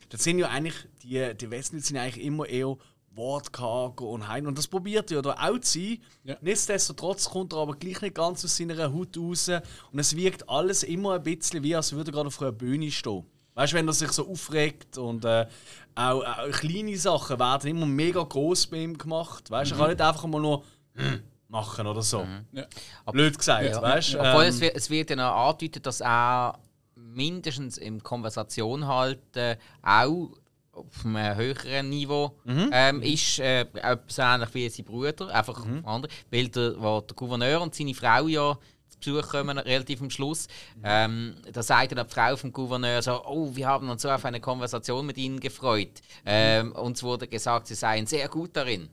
das sind ja eigentlich, die, die Western sind eigentlich immer eher wortkarger und heim. Und das probiert er ja da auch zu sein. Ja. Nichtsdestotrotz kommt er aber gleich nicht ganz aus seiner Haut raus. Und es wirkt alles immer ein bisschen wie, als würde er gerade auf einer Bühne stehen. Weißt du, wenn er sich so aufregt und äh, auch, auch kleine Sachen werden immer mega groß bei ihm gemacht. Weißt du, er kann nicht einfach mal nur hm machen oder so. Ja. Blöd gesagt, Ja. weißt du? Obwohl Ähm, es, wird- es wird ja noch andeutet, dass er mindestens im Konversation halten auch auf einem höheren Niveau ähm, ist, äh, etwas ähnlich wie sein Bruder, einfach andere. Weil der, wo der Gouverneur und seine Frau ja zu Besuch kommen, relativ am Schluss, ähm, da sagt dann die Frau vom Gouverneur so, oh, wir haben uns so auf eine Konversation mit Ihnen gefreut. Ähm, uns wurde gesagt, Sie seien sehr gut darin.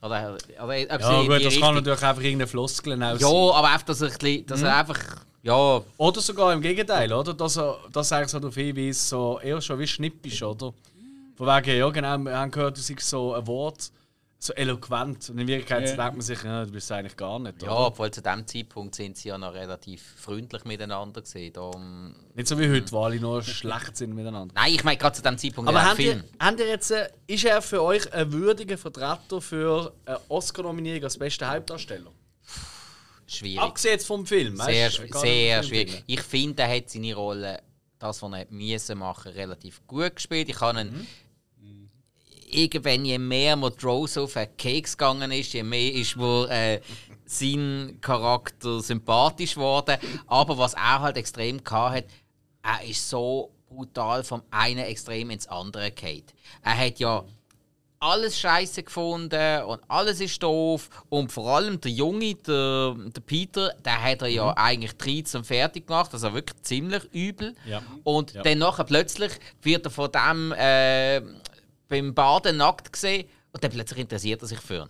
Oder, oder, ja, gut, das Richtung- kann natürlich einfach irgendeine Floskel auch ja, sein. aber einfach, dass er, dass er einfach. Ja, Oder sogar im Gegenteil, oder? Dass er das eigentlich so darauf hinweist, so eher schon wie schnippisch, oder? Von wegen, ja genau, wir haben gehört, du sagst so ein Wort, so eloquent. Und in Wirklichkeit Ja. denkt man sich, ja, du bist es eigentlich gar nicht. ja, Oder? obwohl zu dem Zeitpunkt sind sie ja noch relativ freundlich miteinander gesehen. Darum... Nicht so wie heute, wo alle nur schlecht sind miteinander. Nein, ich meine gerade zu dem Zeitpunkt Aber habt dem ihr, Film. habt ihr jetzt, äh, ist er für euch ein würdiger Vertreter für eine Oscar-Nominierung als bester Hauptdarsteller? Schwierig. Abgesehen jetzt vom Film, Sehr, weißt sehr Film. schwierig. Ich finde, er hat seine Rolle, das, was er müssen machen, relativ gut gespielt. Ich habe ihn, irgendwann, je mehr Montrose auf den Keks gegangen ist, je mehr ist mir äh, sein Charakter sympathisch geworden. Aber was er halt extrem hatte, er ist so brutal vom einen Extrem ins andere gefallen. Er hat ja alles scheiße gefunden und alles ist doof. Und vor allem der Junge, der, der Peter, der hat er ja eigentlich drei zum fertig gemacht, also wirklich ziemlich übel. Ja. Und Ja. dann nachher plötzlich wird er von dem äh, beim Baden nackt gesehen und dann plötzlich interessiert er sich für ihn.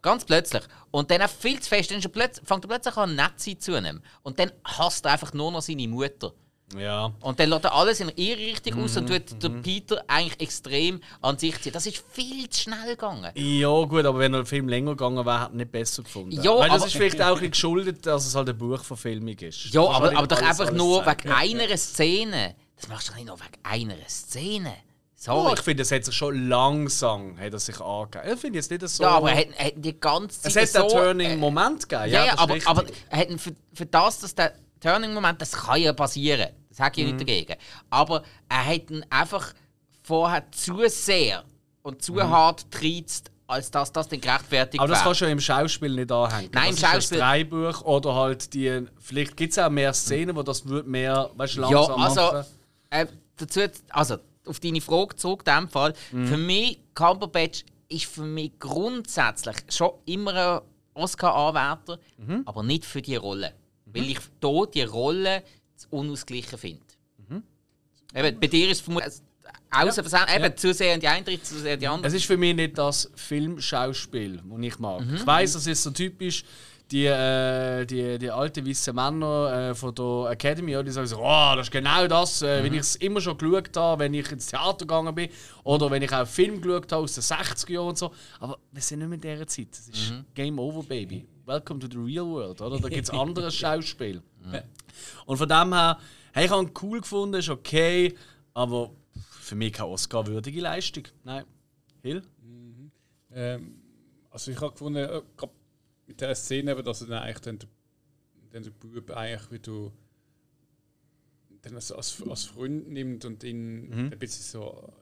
Ganz plötzlich. Und dann auch viel zu fest, dann fängt er plötzlich an, nett zu ihm. Und dann hasst er einfach nur noch seine Mutter. Ja. Und dann lässt er alles in ihre Richtung aus und tut der Peter eigentlich extrem an sich ziehen. Das ist viel zu schnell gegangen. Ja, gut, aber wenn der Film länger gegangen wäre, hätte ich nicht besser gefunden. Ja, Weil das ist vielleicht auch ein geschuldet, dass es halt eine Buchverfilmung ist. Ja, aber, aber doch einfach nur sagen. wegen einer Szene. Das machst du nicht nur wegen einer Szene. Sorry. ich finde, es hat sich schon langsam hat er sich angegeben. Ich finde jetzt nicht so. Ja, aber er hat, er hat die ganze es Zeit hat einen so... Turning-Moment gegeben. Ja, ja, aber, richtig. aber er hat für, für das, dass der Turning-Moment, das kann ja passieren. Das sage ich Mhm. nicht dagegen. Aber er hat ihn einfach vorher zu sehr und zu hart getriezt, als dass das dann gerechtfertigt Mhm. Aber das kannst du ja im Schauspiel nicht anhängen. Nein, im das ist Schauspiel- Das Drehbuch oder halt die. Vielleicht gibt es auch mehr Szenen, wo das wird mehr weißt, du, Ja, langsam also, machen. äh, dazu, also auf deine Frage zurück, in dem Fall. Mhm. Für mich, Cumberbatch ist für mich grundsätzlich schon immer ein Oscar-Anwärter, Mhm. aber nicht für die Rolle. Weil ich hier die Rolle zu unausgleichen finde. Mhm. Eben, bei dir ist es vermutlich außer eben zu sehr in die eine zu sehr in die andere. Es ist für mich nicht das Filmschauspiel, das ich mag. Mhm. Ich weiß, das ist so typisch. Die, äh, die, die alten weißen Männer äh, von der Academy, ja, die sagen so, oh, das ist genau das, äh, Mhm. wenn ich es immer schon geschaut habe, wenn ich ins Theater gegangen bin oder wenn ich auch Film geschaut habe aus den 60er Jahren und so. Aber wir sind nicht mehr in dieser Zeit. Es ist Mhm. Game over, baby. Welcome to the real world, oder? Da gibt es anderes Schauspiel. Mhm. Und von dem her, hey, ich habe ihn cool gefunden, ist okay, aber für mich keine Oscar-würdige Leistung. Nein. Hill? Ähm, also ich habe gefunden, äh, mit der Szene, eben, dass er dann eigentlich dann, der- dann der Bub eigentlich wie du dann als, als, als Freund nimmt und ihn ein bisschen so,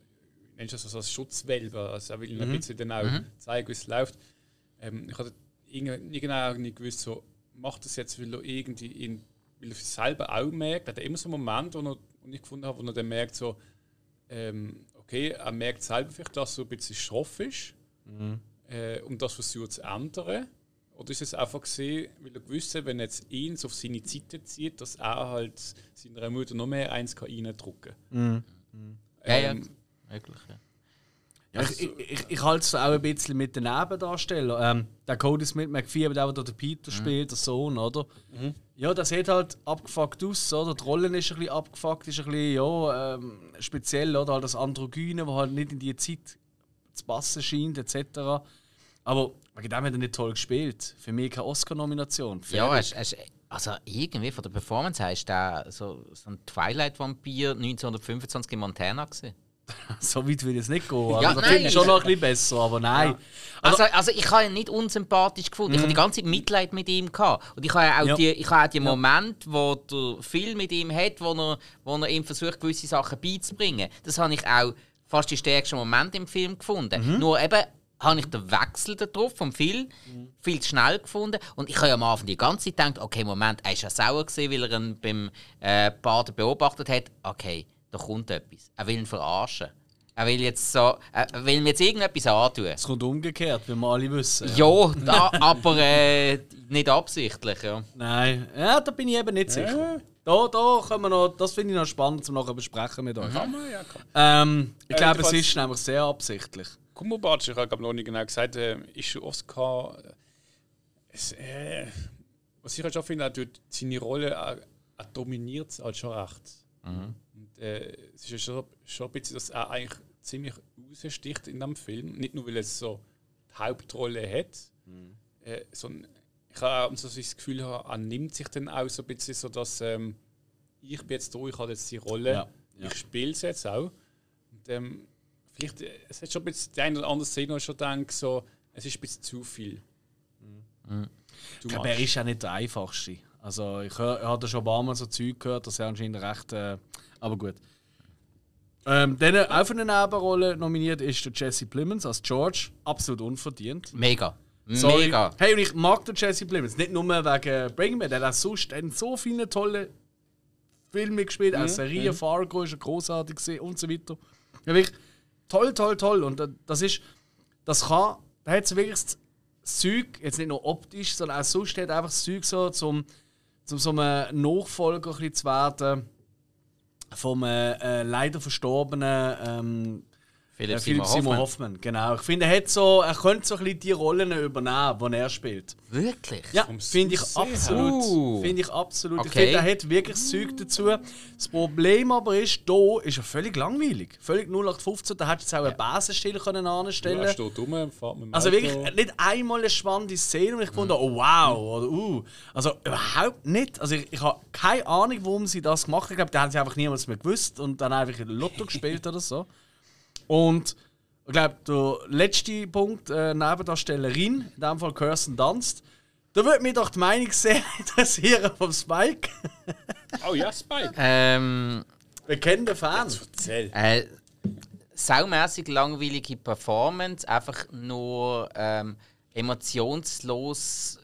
nennst du das so als Schutzwelpe, also er will ihn ein bisschen dann auch zeigen, wie es läuft. Ähm, ich hatte genau nicht gewusst, so, macht das jetzt, weil er irgendwie ihn, weil er selber auch merkt, er hat immer so einen Moment, wo, er, wo ich gefunden habe, wo er dann merkt, so, ähm, okay, er merkt selber vielleicht, dass er so ein bisschen schroff ist äh, und das versucht zu ändern. Oder ist es einfach gesehen, weil er gewusst hat, wenn er jetzt ihn so auf seine Seite zieht, dass er halt seiner Mutter noch mehr eins kann reindrücken kann. Ja, ja. Ähm, Wirklich, ja. Ja, ich, ich, ich, ich halte es auch ein bisschen mit den Nebendarstellern. Ähm, der Cody Smith McPhee, der, der Peter spielt, der Sohn, oder? Ja, das sieht halt abgefuckt aus, oder? Die Rolle ist ein bisschen abgefuckt, ist ein bisschen, ja, ähm, speziell, oder? Halt das Androgyne, das halt nicht in die Zeit zu passen scheint, etc. Aber wegen dem hat er nicht toll gespielt. Für mich keine Oscar-Nomination. Ja, es, es, also irgendwie von der Performance her ist der so, so ein Twilight-Vampir 1925 in Montana gewesen. so weit will ich es nicht gehen. Ja, Ja, da nein. schon noch ein bisschen besser, aber nein. Also, also ich habe ihn nicht unsympathisch gefunden. Ich habe die ganze Zeit Mitleid mit ihm gehabt. Und ich habe ja auch Mhm. Ja. die, ich habe auch die Momente, wo der Film mit ihm hat, wo er, wo er ihm versucht, gewisse Sachen beizubringen. Das habe ich auch fast die stärksten Momente im Film gefunden. Mhm. Nur eben habe ich den Wechsel darauf vom Film viel zu schnell gefunden. Und ich habe ja am Anfang die ganze Zeit gedacht, okay, Moment, er ist ja sauer gewesen, weil er ihn beim äh, Baden beobachtet hat. Okay, da kommt etwas. Er will ihn verarschen. Er will jetzt so, er will mir jetzt irgendetwas antun. Es kommt umgekehrt, wie wir alle wissen. Ja, da, aber äh, nicht absichtlich. Ja. Nein, ja, da bin ich eben nicht sicher. Da, da können wir noch, das finde ich noch spannend zum nachher besprechen mit euch. kann man, ja, kann. Ähm, ich Äh, glaube, es ist nämlich sehr absichtlich. Kummerbatsch, ich habe noch nicht genau gesagt, äh, ist schon Oscar. Äh, es, äh, was ich halt schon finde, er tut seine Rolle er, er dominiert es halt schon recht. Und, äh, es ist ja schon, schon ein bisschen, dass er eigentlich ziemlich raussticht in dem Film. Nicht nur, weil er so die Hauptrolle hat, äh, sondern ich habe auch so das Gefühl, er nimmt sich dann auch so ein bisschen so, dass ähm, ich bin jetzt da, ich habe jetzt die Rolle, Ja, ja. ich spiele es jetzt auch. Und, ähm, vielleicht, äh, es hat schon ein bisschen die eine oder andere Szene, wo ich schon denke, so, es ist ein bisschen zu viel. Too Ich glaube, er much. ist ja nicht der einfachste. Also ich, ich hatte schon ein paar Mal so Zeug gehört, dass er anscheinend recht. Äh, aber gut. Ähm, dann auch für eine Nebenrolle nominiert ist der Jesse Plemons als George. Absolut unverdient. Mega. Sorry. Mega. Hey, und ich mag den Jesse Plemons. Nicht nur wegen Breaking Bad. Er hat sonst in so viele tolle Filme gespielt. Auch Serie Fargo ist er großartig gewesen und so weiter. Ja, wirklich toll, toll, toll. Und das ist. Das kann. Da hat wirklich das Zeug, jetzt nicht nur optisch, sondern auch sonst hat einfach das Zeug so, zum, zum so einem Nachfolger ein bisschen zu werden vom äh, äh, leider verstorbenen ähm, Philipp Ja, Philipp Simon Simon Hoffmann. Hoffmann, genau. Ich finde, er, hat so, er könnte so ein bisschen die Rollen übernehmen, die er spielt. Wirklich? Ja, finde ich absolut. Uh. Finde ich absolut. Ich Okay. finde, er hat wirklich das Zeug dazu. Das Problem aber ist, da ist er völlig langweilig. Völlig 0815. Da hättest du jetzt auch eine Basenstelle können anstellen Er steht rum, fährt mit dem Also wirklich nicht einmal eine spannende Szene und ich fand, oh wow, oder uh. Also überhaupt nicht. Also ich, ich habe keine Ahnung, warum sie das gemacht haben. Ich glaube, da haben sie einfach niemals mehr gewusst und dann einfach in Lotto gespielt oder so. Und ich glaube, der letzte Punkt, äh, Nebendarstellerin, in dem Fall Kirsten Dunst, da würde mich doch die Meinung sehr interessieren vom Spike. Oh ja, Spike. Ähm, Wir kennen den Fan. Äh, saumässig langweilige Performance, einfach nur ähm, emotionslos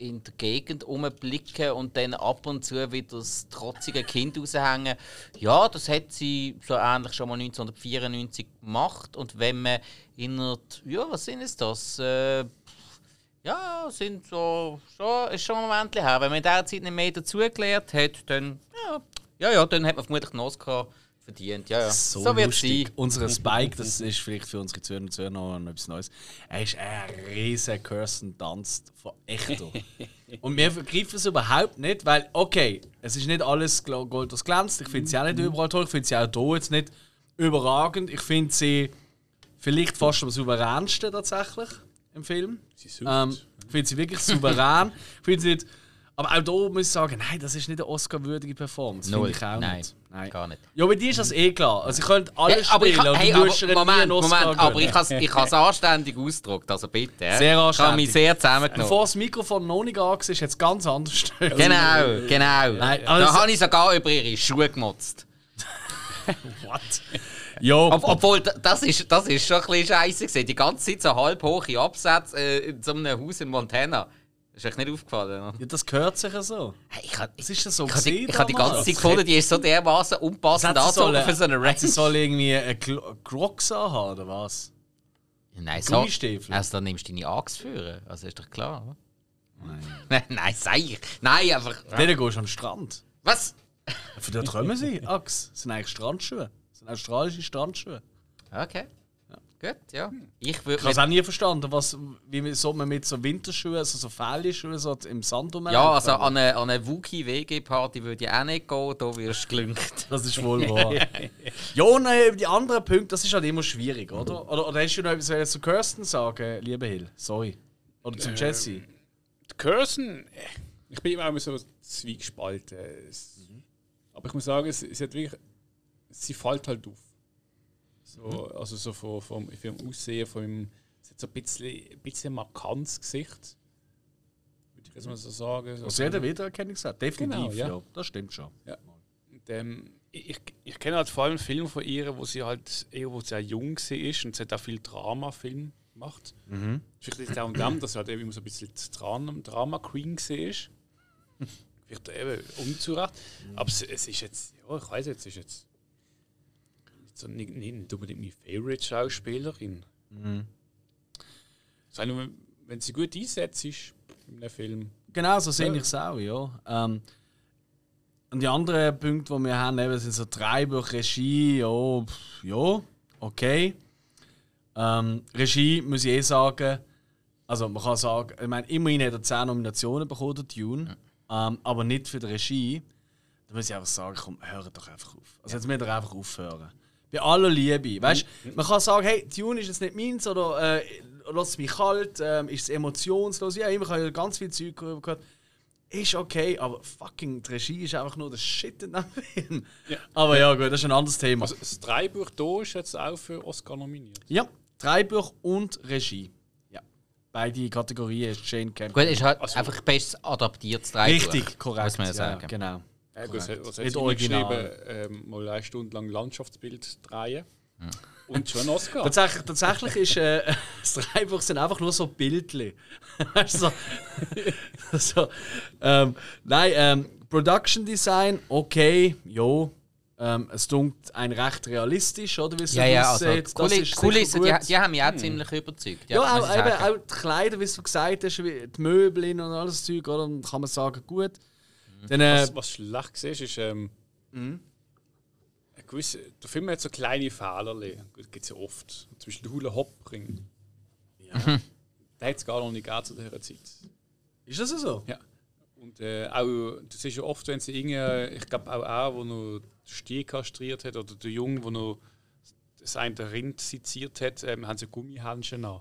in der Gegend rumblicken und dann ab und zu wieder das trotzige Kind raushängen. Ja, das hat sie so ähnlich schon mal 1994 gemacht. Und wenn man in einer, ja, was sind es das? Äh, ja, sind so, schon, ist schon ein Moment her. Wenn man in dieser Zeit nicht mehr dazugelernt hat, dann, ja, ja, dann hat man vermutlich einen Oscar verdient. Ja, ja. So, So, wird sein. Unser Spike, das ist vielleicht für unsere Zuhörer und Zuhörer noch etwas Neues. Er ist ein riesen Kirsten Dunst von echter. und wir vergreifen es überhaupt nicht, weil, okay, es ist nicht alles Gold, das glänzt. Ich finde sie auch nicht überall toll. Ich finde sie auch hier jetzt nicht überragend. Ich finde sie vielleicht fast am souveränsten tatsächlich im Film. Sie sucht. Ähm, ich finde sie wirklich souverän. Ich finde sie nicht, aber auch hier muss ich sagen, nein, das ist nicht eine Oscar-würdige Performance. Finde Null. ich auch Nein, nicht. Nein. gar nicht. Ja, bei dir ist das eh klar. Also ich könnte alles Ja, aber ich, spielen und hey, aber, Moment, Moment, aber ich habe es ich anständig ausgedruckt, also bitte. ja. Sehr Ich habe anständig. mich sehr zusammengenommen. Bevor das Mikrofon noch nicht an war, hat es ganz anders. Genau, genau. Nein, da also- habe ich sogar über ihre Schuhe gemotzt. What? Ja, Ob, obwohl, das ist, das ist schon ein bisschen scheiße gewesen. Die ganze Zeit so halb hohe Absätze äh, in so einem Haus in Montana. Ist euch nicht aufgefallen? ja, das gehört sich ja so. Hey, ich habe ist das so ich gewesen ich hab die ganze Zeit gefunden, die ist so dermaßen unpassend sollen- für so eine hat Sie Range. soll irgendwie eine Glo- Crocs anhaben, oder was? Nein, so. Also dann nimmst du deine Axt führen. Also ist doch klar, oder? Nein. Nein, sag ich. Nein, einfach. Dann gehst du den Strand. Was? Von dort kommen sie, Ax. Das sind eigentlich Strandschuhe. Das sind australische Strandschuhe. Okay. Gut, ja. Ich Ich habe es auch nie verstanden, was, wie man- so man mit so Winterschuhen, also so Fellschuhen so im Sand rumläuft. Ja, also an eine, an eine Wookie-WG-Party würde ich auch nicht gehen, da wirst du gelüngt. Das ist wohl wahr. ja, und äh, die anderen Punkte, das ist halt immer schwierig, oder? Oder, oder hast du noch etwas zu Kirsten sagen, lieber Hill? Sorry. Oder zum Jesse? Die Kirsten, äh, ich bin immer so zwiegespalten. Es- Aber ich muss sagen, es, es hat wirklich, sie fällt halt auf. So, also so vom, vom, vom Aussehen, vom, es hat so ein bisschen, ein bisschen markantes Gesicht. Würde ich jetzt mal so sagen. So Also jeder Wiedererkennung gesagt. Definitiv, Genau, ja. ja. Das stimmt schon. Ja. Und, ähm, ich, ich kenne halt vor allem Filme von ihr, wo sie halt eher wo sie auch jung war und sie hat auch viel Dramafilm gemacht. Vielleicht liegt es auch an dem, dass sie halt eben immer so ein bisschen Drama-Queen war. Vielleicht eben unzurecht. Aber es, es ist jetzt, ja, ich weiß jetzt, es ist jetzt so, nicht, nicht, unbedingt meine Favorite-Schauspielerin. Das heißt, wenn, sie gut einsetzt ist in einem Film, Genau, so sehe Ja. ich es auch, ja. Ähm, und die anderen Punkte, die wir haben, eben, sind so Drehbuch, Regie, ja, pff, ja, okay. Ähm, Regie muss ich eh sagen, also man kann sagen, ich meine, immerhin hat er 10 Nominationen bekommen, der Tune, ähm, aber nicht für die Regie. Da muss ich einfach sagen, komm, hört doch einfach auf. Also jetzt müsst ihr einfach aufhören. Bei aller Liebe. Weißt man kann sagen, hey, Tune ist jetzt nicht meins oder äh, lass mich kalt, ähm, ist es emotionslos. Ja, immer habe ich ganz viel Zeug gehört. Ist okay, aber fucking die Regie ist einfach nur der Shit in dem Film. Aber ja, gut, das ist ein anderes Thema. Also das Dreibuch hier ist jetzt auch für Oscar nominiert. ja, Drehbuch und Regie. Ja. Beide Kategorien ist Jane Camp. Gut, ist halt Also- einfach bestes adaptiertes Drehbuch. Richtig, korrekt. Muss man ja ja, sagen. genau. Ja, gut, was hat- was hat Nicht sie original. geschrieben? Ähm, mal eine Stunde lang Landschaftsbild drehen. Und schon Oscar. Tatsächlich, tatsächlich ist äh, das Drehbuch sind einfach nur so Bildchen. so, so, ähm, nein, ähm, Production Design, okay, jo. Ähm, es dunkelt ein recht realistisch, oder wie es Ja, ja, also aussieht. die Das Kulissen, die, gut. die haben mich auch ziemlich überzeugt. ja, muss auch, eben, auch die Kleider, wie du gesagt hast, wie die Möbel und alles Zeug, oder? Dann kann man sagen, gut. Dann, äh, was, was schlecht war, ist, ähm, gewisse, der Film hat so kleine Fehler. Das gibt es ja oft. Zum Beispiel der Hula Hop Ring. Ja. Der hat es gar noch nicht gegeben zu dieser Zeit. Ist das so? Ja. Und äh, auch, du siehst ja oft, wenn sie irgendwie, ich glaube auch er, wo noch den Stier kastriert hat, oder der Junge, der noch das eine Rind seziert hat, ähm, haben sie Gummihändchen an.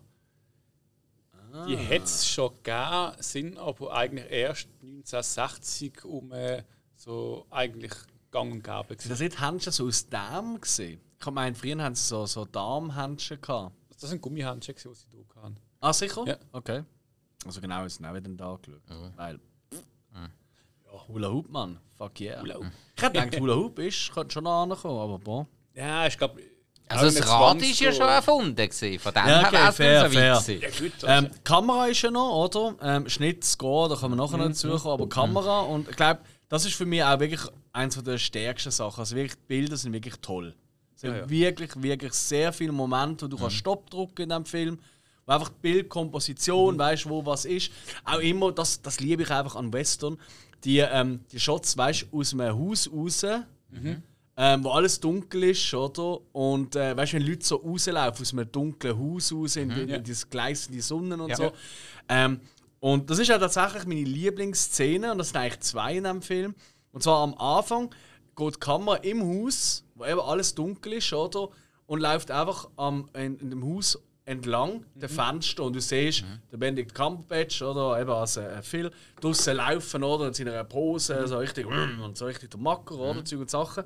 Ah. Die hätte es schon gegeben, sind aber eigentlich erst 1960 um äh, so eigentlich gang und gäbe. Sind das nicht Händchen so aus Darm gesehen? Ich meine, früher haben sie so, so Darmhändchen gehabt. Das sind Gummihändchen, die sie da hatten. Ah, sicher? Ja. Okay. Also genau, ist auch wieder da geschaut. Mhm. Weil. Ja, Hula Hoop, Mann. Fuck yeah. Hula Hoop. Ich hätte gedacht, Hula Hoop ist, könnte schon noch ankommen, aber boah. Ja, ich glaube. Also das Rad ist ja schon erfunden gewesen. Von dem Ja, her okay, wär's fair, so fair. Ja, gut. Ähm, Also, die Kamera ist ja noch, oder? Ähm, Schnitt, Score, da kommen wir nachher noch dazu kommen, aber Kamera und ich glaube, das ist für mich auch wirklich eines der stärksten Sachen. Also wirklich, die Bilder sind wirklich toll. Es sind Ja, ja. wirklich, wirklich sehr viele Momente, wo du kannst Stopp drücken in diesem Film. Wo einfach die Bildkomposition, weißt wo was ist. Auch immer, das, das liebe ich einfach an Western. Die, ähm, die Shots, weißt aus einem Haus raus, ähm, wo alles dunkel ist, oder? Und äh, weißt du, wenn Leute so rauslaufen aus einem dunklen Haus raus in, die, in diese gleißende Sonne und Ja. so. Ähm, und das ist ja tatsächlich meine Lieblingsszene, und das sind eigentlich zwei in dem Film. Und zwar am Anfang geht die Kamera im Haus, wo eben alles dunkel ist, oder? Und läuft einfach am, in, in dem Haus entlang der Fenster. Und du siehst den Benedict Cumberbatch oder? Eben als äh, Phil draussen laufen oder? In seiner Pose so richtig und so richtig der Macker oder? Zeug und Sachen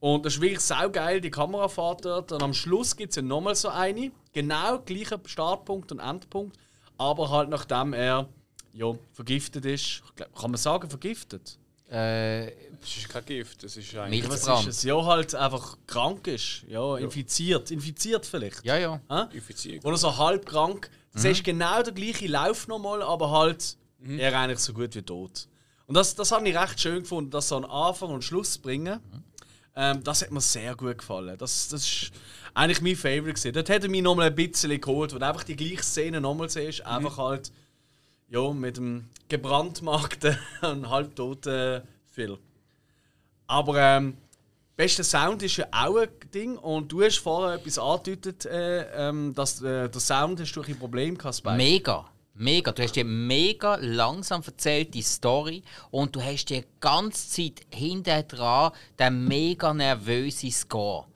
und das ist wirklich saugeil, die Kamerafahrt dort. Und am Schluss gibt es ja nochmal so eine. Genau gleicher Startpunkt und Endpunkt. Aber halt nachdem er ja, vergiftet ist. Glaub, Kann man sagen, vergiftet? Äh, das ist kein Gift, das ist eigentlich. Was ist es? Ja, halt einfach krank ist. Ja, infiziert. Infiziert vielleicht. Ja, ja. Hä? Infiziert. Oder so halb krank. Das ist genau der gleiche Lauf nochmal, aber halt er eigentlich so gut wie tot. Und das, das habe ich recht schön gefunden, das so an Anfang und Schluss bringen. Ähm, das hat mir sehr gut gefallen. Das, das ist eigentlich mein Favorite. Gewesen. Dort hätte er mich nochmal ein bisschen geholt, wo du einfach die gleiche Szene nochmal siehst. Einfach halt ja, mit dem gebrandmarkten und halbtoten Phil. Aber ähm, bester Sound ist ja auch ein Ding und du hast vorher etwas angedeutet, äh, ähm, dass äh, der Sound hast du ein Problem gehabt. Mega. Mega. Du hast dir mega langsam erzählt, die Story. Und du hast die ganze Zeit hinter dran den mega nervösen Score.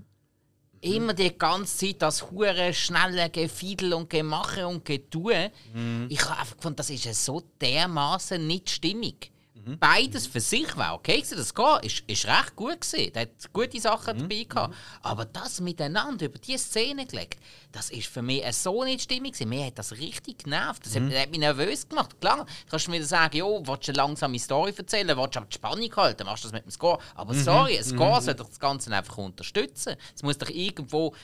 Immer die ganze Zeit das hure schnelle Gefiedel und Gemache und Getue. Ich habe einfach gefunden, das ist so dermaßen nicht stimmig. Beides für sich war okay. gewesen. Das Score ist, ist recht gut gesehen. Der hat gute Sachen dabei gehabt. Aber das miteinander über diese Szene gelegt, das ist für mich so nicht stimmig gewesen. Mir hat das richtig genervt. Das hat, hat mich nervös gemacht. Klar, kannst du mir sagen, jo, willst du eine langsame Story erzählen, willst du aber die Spannung halten, machst du das mit dem Score. Aber sorry, ein Score soll doch das Ganze einfach unterstützen. Es muss doch irgendwo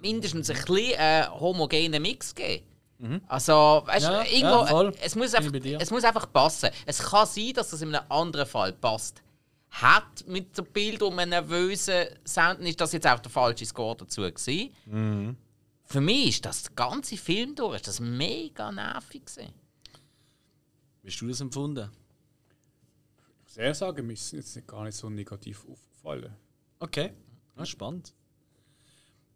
mindestens ein bisschen äh, homogenen Mix geben. Also, weißt Ja, du, ja, irgendwo, voll. es, muss einfach, es muss einfach passen. Es kann sein, dass das in einem anderen Fall passt. Hat mit dem Bild um einen nervösen Sound, ist das jetzt auch der falsche Score dazu gewesen. Mhm. Für mich ist das der ganze Film durch, ist das mega nervig gewesen. Wie hast du das empfunden? Ich muss ehrlich sagen, mir ist jetzt nicht gar nicht so negativ aufgefallen. Okay, ah, spannend.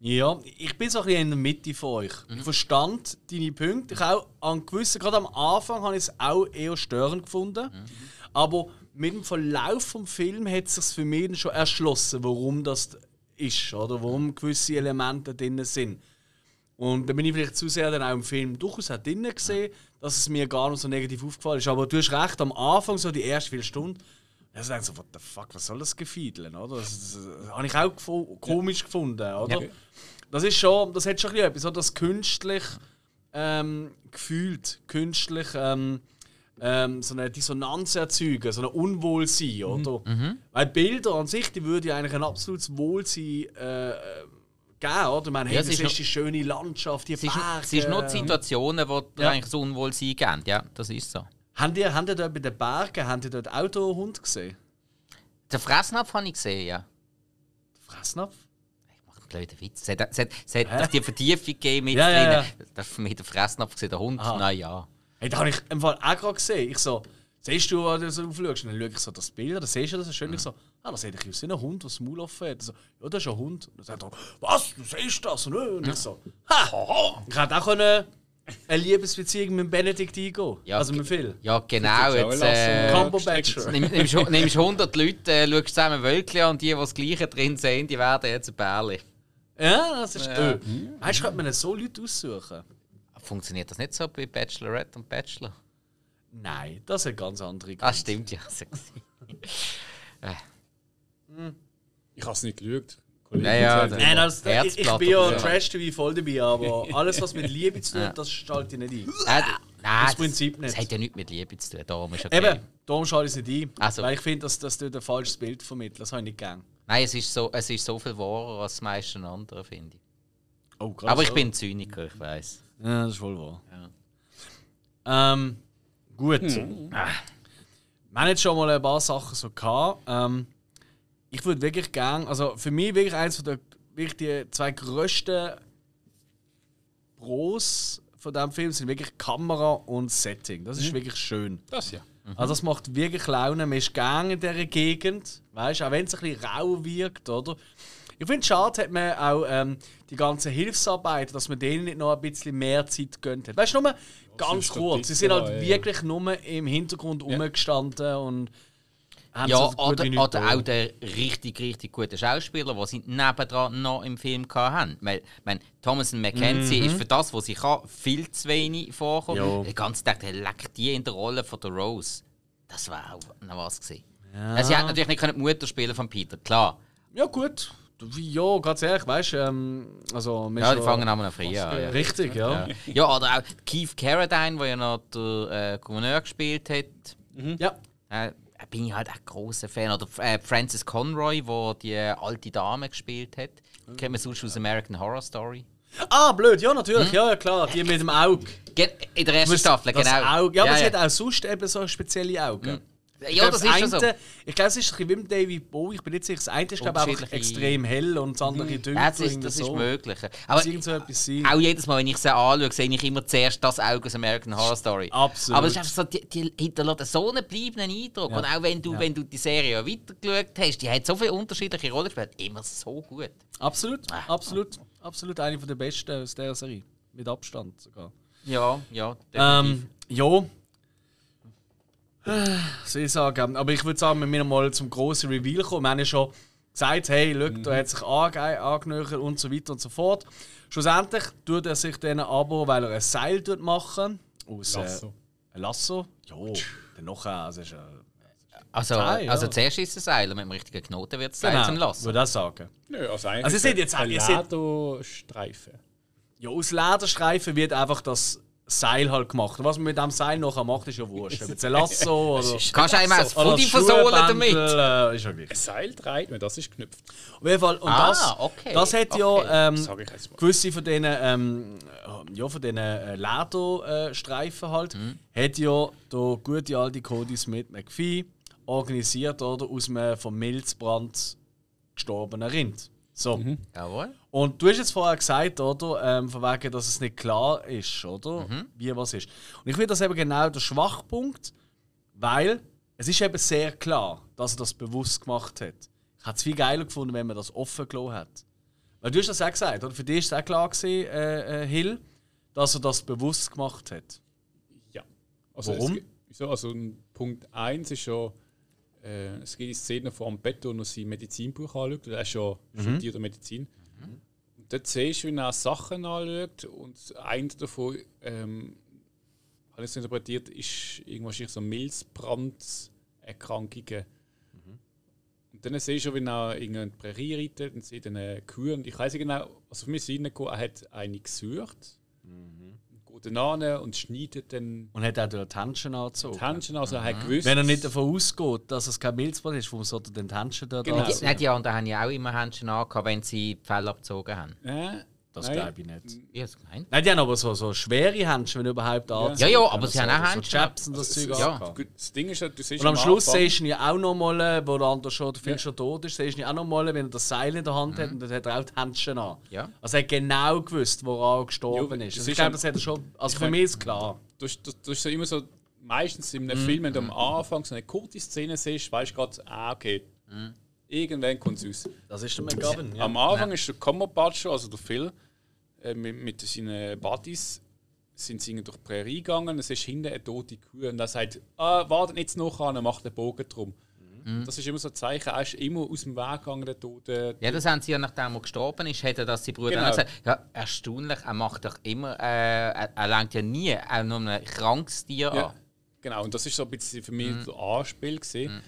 Ja, ich bin so ein bisschen in der Mitte von euch. Ich verstand deine Punkte. Ich auch an gewissen, gerade am Anfang habe ich es auch eher störend gefunden. Aber mit dem Verlauf vom Film hat es sich für mich schon erschlossen, warum das ist oder warum gewisse Elemente drin sind. Und da bin ich vielleicht zu sehr dann auch im Film durchaus auch drin gesehen, dass es mir gar nicht so negativ aufgefallen ist. Aber du hast recht, am Anfang, so die ersten vier Stunden, da denkst du so, what the fuck, was soll das Gefiedeln, oder? Das, das, das habe ich auch gefo- komisch gefunden, oder? Ja. Das ist schon, das hat schon etwas, so das künstlich ähm, gefühlt, künstlich ähm, ähm, so eine Dissonanz erzeugen, so ein Unwohlsein, oder? Weil Bilder an sich, die würden ja eigentlich ein absolutes Wohlsein äh, geben, oder? Meine, hey, Ja, das es ist ist, die schöne Landschaft, die Es ist, Berge. es ist nur die Situationen, wo dir Ja. eigentlich so Unwohlsein geben. Ja, das ist so. Habt ihr, habt ihr dort bei den Bergen, habt ihr dort Autohund gesehen? Den Fressnapf habe ich gesehen, ja. Fressnapf? Ich mache einen blöden Witz. Es hat, es hat, es hat doch die Vertiefung gegeben mit Ja, ja, ja. Das ist für mich der Fressnapf, gewesen, der Hund. Aha. Na ja. Hey, da habe ich im Fall auch gerade gesehen. Ich so, Siehst du, wenn du so aufschaust, dann schaue ich so das Bild, dann siehst du das schön, ich so, ah, das sieht ein aus wie ein Hund, der das Maul offen hat. So, ja, das ist ein Hund. Und dann sagt er, was, du siehst das? Und, und ich so, ha, ich hätte auch können eine Liebesbeziehung mit Benedikt eingehen Ja, Also mit Phil. Ja, genau. Jetzt, äh, Combo Bachelor. nimm- nimmst du nimmst 100 Leute, äh, schaust zusammen Wölkchen an und die, die das Gleiche drin sehen, die werden jetzt ein Bärli. Ja, das ist. Äh, weißt du, könnte man so Leute aussuchen? Funktioniert das nicht so bei Bachelorette und Bachelor? Nein, das sind ganz andere Ah, stimmt, ja. so gewesen. Ich habe es nicht geschaut. Ja, ja, Kollegen, Nein, das, ich, bin ja. Trash-TV voll dabei, aber alles, was mit Liebe zu tun hat, das schalte ich nicht ein. Nein, Das Prinzip nicht. Das hat ja nichts mit Liebe zu tun. Darum ist okay. Eben, darum schalte ich es nicht ein. Also. Weil ich finde, dass das ein falsches Bild vermittelt. Das habe ich nicht gern. Nein, es ist, so, es ist so viel wahrer als die meisten anderen, finde ich. Oh, Aber ich bin Zyniker, ich weiß. Ja, das ist wohl wahr. Ähm, gut. Hm. Wir haben jetzt schon mal ein paar Sachen so gehabt. Ähm, ich würde wirklich gern, also für mich wirklich eins von der wirklich die zwei grössten Pros von diesem Film sind wirklich Kamera und Setting. Das ist wirklich schön. Das ja. Also das macht wirklich Laune. Man ist gerne in dieser Gegend, weißt, auch wenn es ein bisschen rau wirkt, oder? Ich finde es schade, hat man auch ähm, die ganzen Hilfsarbeiter, dass man denen nicht noch ein bisschen mehr Zeit gönnt hat. Weißt du, nur ganz kurz. Sie sind halt ja. wirklich nur im Hintergrund rumgestanden und haben Ja, oder, oder auch der richtig, richtig gute Schauspieler, die sie nebendran noch im Film hatten. Weil, mein, Thomas Mackenzie ist für das, was sie kann, viel zu wenig vorkommen. Den ganzen Tag der leckt die in der Rolle von der Rose. Das war auch noch was gewesen. Ja. Sie hat natürlich nicht die Mutter spielen von Peter, klar. Ja, gut. Ja, ganz ehrlich, weißt du, ähm, also... Ja, die fangen auch noch früh an. Ja. Richtig, ja. Ja. ja, oder auch Keith Carradine, der ja noch der äh, Gouverneur gespielt hat. Ja. Äh, bin ich halt auch großer Fan. Oder äh, Frances Conroy, wo die äh, alte Dame gespielt hat. Kennt man sonst aus American Horror Story. Ah, blöd, ja, natürlich, Hm? ja, ja, klar, die mit dem Auge. Ge in der ersten Staffel, genau. Auge. Ja, aber sie ja. hat auch sonst eben so spezielle Augen. Ich Ja, glaub, das ist schon so. eine- Ich glaube, es ist wie mit David Bowie. Ich bin nicht sicher. Das eine ist, glaube ich, extrem hell und das andere dünn. Ja, das ist, das ist möglich. Aber Das so auch jedes Mal, wenn ich sie anschaue, sehe ich immer zuerst das Auge aus American Horror Story. Absolut. Aber es ist einfach so, die, die hinterlässt so einen bleibenden Eindruck. Ja. Und auch wenn du, Ja. wenn du die Serie weitergeschaut hast, die hat so viele unterschiedliche Rollen gespielt. Immer so gut. Absolut, Ah. absolut. Absolut eine der besten aus dieser Serie. Mit Abstand sogar. Ja, ja, definitiv. Ähm, ja. Soll ich sagen. Aber ich würde sagen, wir müssen mal zum grossen Reveal kommen. Wir haben ja schon gesagt, hey, schau, da hat sich ange angenähert und so weiter und so fort. Schlussendlich tut er sich dann aber, weil er ein Seil tut machen aus Lasso. Äh, ein Lasso. Ja, dann nachher, also ist, äh, Also, Teil, ja. also zuerst ist es ein Seil und mit dem richtigen Knoten wird es Seil zum Lassen. würde ich sagen. Nö, also eigentlich. Also ihr jetzt auch- ein Lado-Streifen. Ja, aus Lederstreifen wird einfach das Seil halt gemacht. Und was man mit dem Seil nachher macht, ist ja wurscht. Ob jetzt ein Lasso oder... Kannst du einmal das oder Fudi versohlen damit? Äh, ist ja gleich. Ein Seil dreht man, das ist geknüpft. Auf jeden Fall. Und Ah, das, okay, das hat okay. ja ähm, gewisse von diesen, ähm, ja, von diesen äh, Lederstreifen halt, Mhm. hat ja der gute alte Cody Smith McPhee organisiert oder aus einem vom Milzbrand gestorbenen Rind. So. Mhm. Jawohl. Und du hast jetzt vorher gesagt, oder, ähm, von wegen, dass es nicht klar ist, oder? Wie was ist. Und ich finde das eben genau der Schwachpunkt, weil es ist eben sehr klar, dass er das bewusst gemacht hat. Ich hätte es viel geiler gefunden, wenn man das offen gelassen hat. Weil du hast das auch gesagt, oder? Für dich ist es auch klar gewesen, äh, äh, Hill, dass er das bewusst gemacht hat. Ja. Also Warum? Es, also ein Punkt 1 ist schon, äh, es gibt die Szene vor dem Bett, wo er sein Medizinbuch anschaut. Er ist schon studiert in Medizin. Und dort siehst du, wie er Sachen anschaut und eins davon, ähm, habe ich so interpretiert, ist irgendwas so Milzbrand-Erkrankungen. Und dann siehst du, wie er in eine Prärie reitet und sieht eine Kühe. Und ich weiß nicht genau, also für mich ist reingekommen, er hat eine gesucht. Geht an und schneidet dann Und hat auch die Händchen angezogen. die Händchen, also er hat gewusst. Wenn er nicht davon ausgeht, dass es kein Milzbrand ist, warum sollte er die Händchen dort Genau. Nein, die anderen haben ja auch immer Händchen angehabt, wenn sie die Fälle abgezogen haben. Äh, Das glaube ich nicht. Ich hab's gemeint. Nein, die haben aber so, so schwere Händchen, wenn überhaupt anziehen. Ja, ja, aber Wenn sie man haben auch so, Händchen. So Chaps und das Zeug Ja. Das Ding ist, ja, du siehst Und am Schluss siehst du ihn ja auch noch mal, wo der andere schon, der Phil Ja. schon tot ist, siehst du ihn auch noch mal, wenn er das Seil in der Hand hat und dann hat er auch die Händchen an. Ja. Also er hat genau gewusst, woran er gestorben Ja, ist. Also ich glaube, ja- das hat er schon. Also für mich ist klar. du, hast- du, du hast so immer so meistens in einem Film, wenn du am Anfang so eine kurze Szene siehst, weißt du gerade, ah, okay, irgendwann kommt es raus. Das ist der McGovern. Ja. Am Anfang ist der Kammerbatscher, also der Phil, äh, mit, mit seinen Buddies, sind sie durch die Prärie gegangen, es ist hinten eine tote Kuh und er sagt, ah, wartet jetzt noch an, er macht den Bogen drum. Das ist immer so ein Zeichen, er ist immer aus dem Weg gegangen, der Tote. Ja, das haben sie ja nachdem er gestorben ist, hat er das die Brüder Genau. gesagt. Ja, erstaunlich, er macht doch immer, äh, er, er lenkt ja nie auch nur ein krankes Tier Ja, an. genau, und das ist so ein bisschen für mich Mhm. der Anspiel. Gewesen.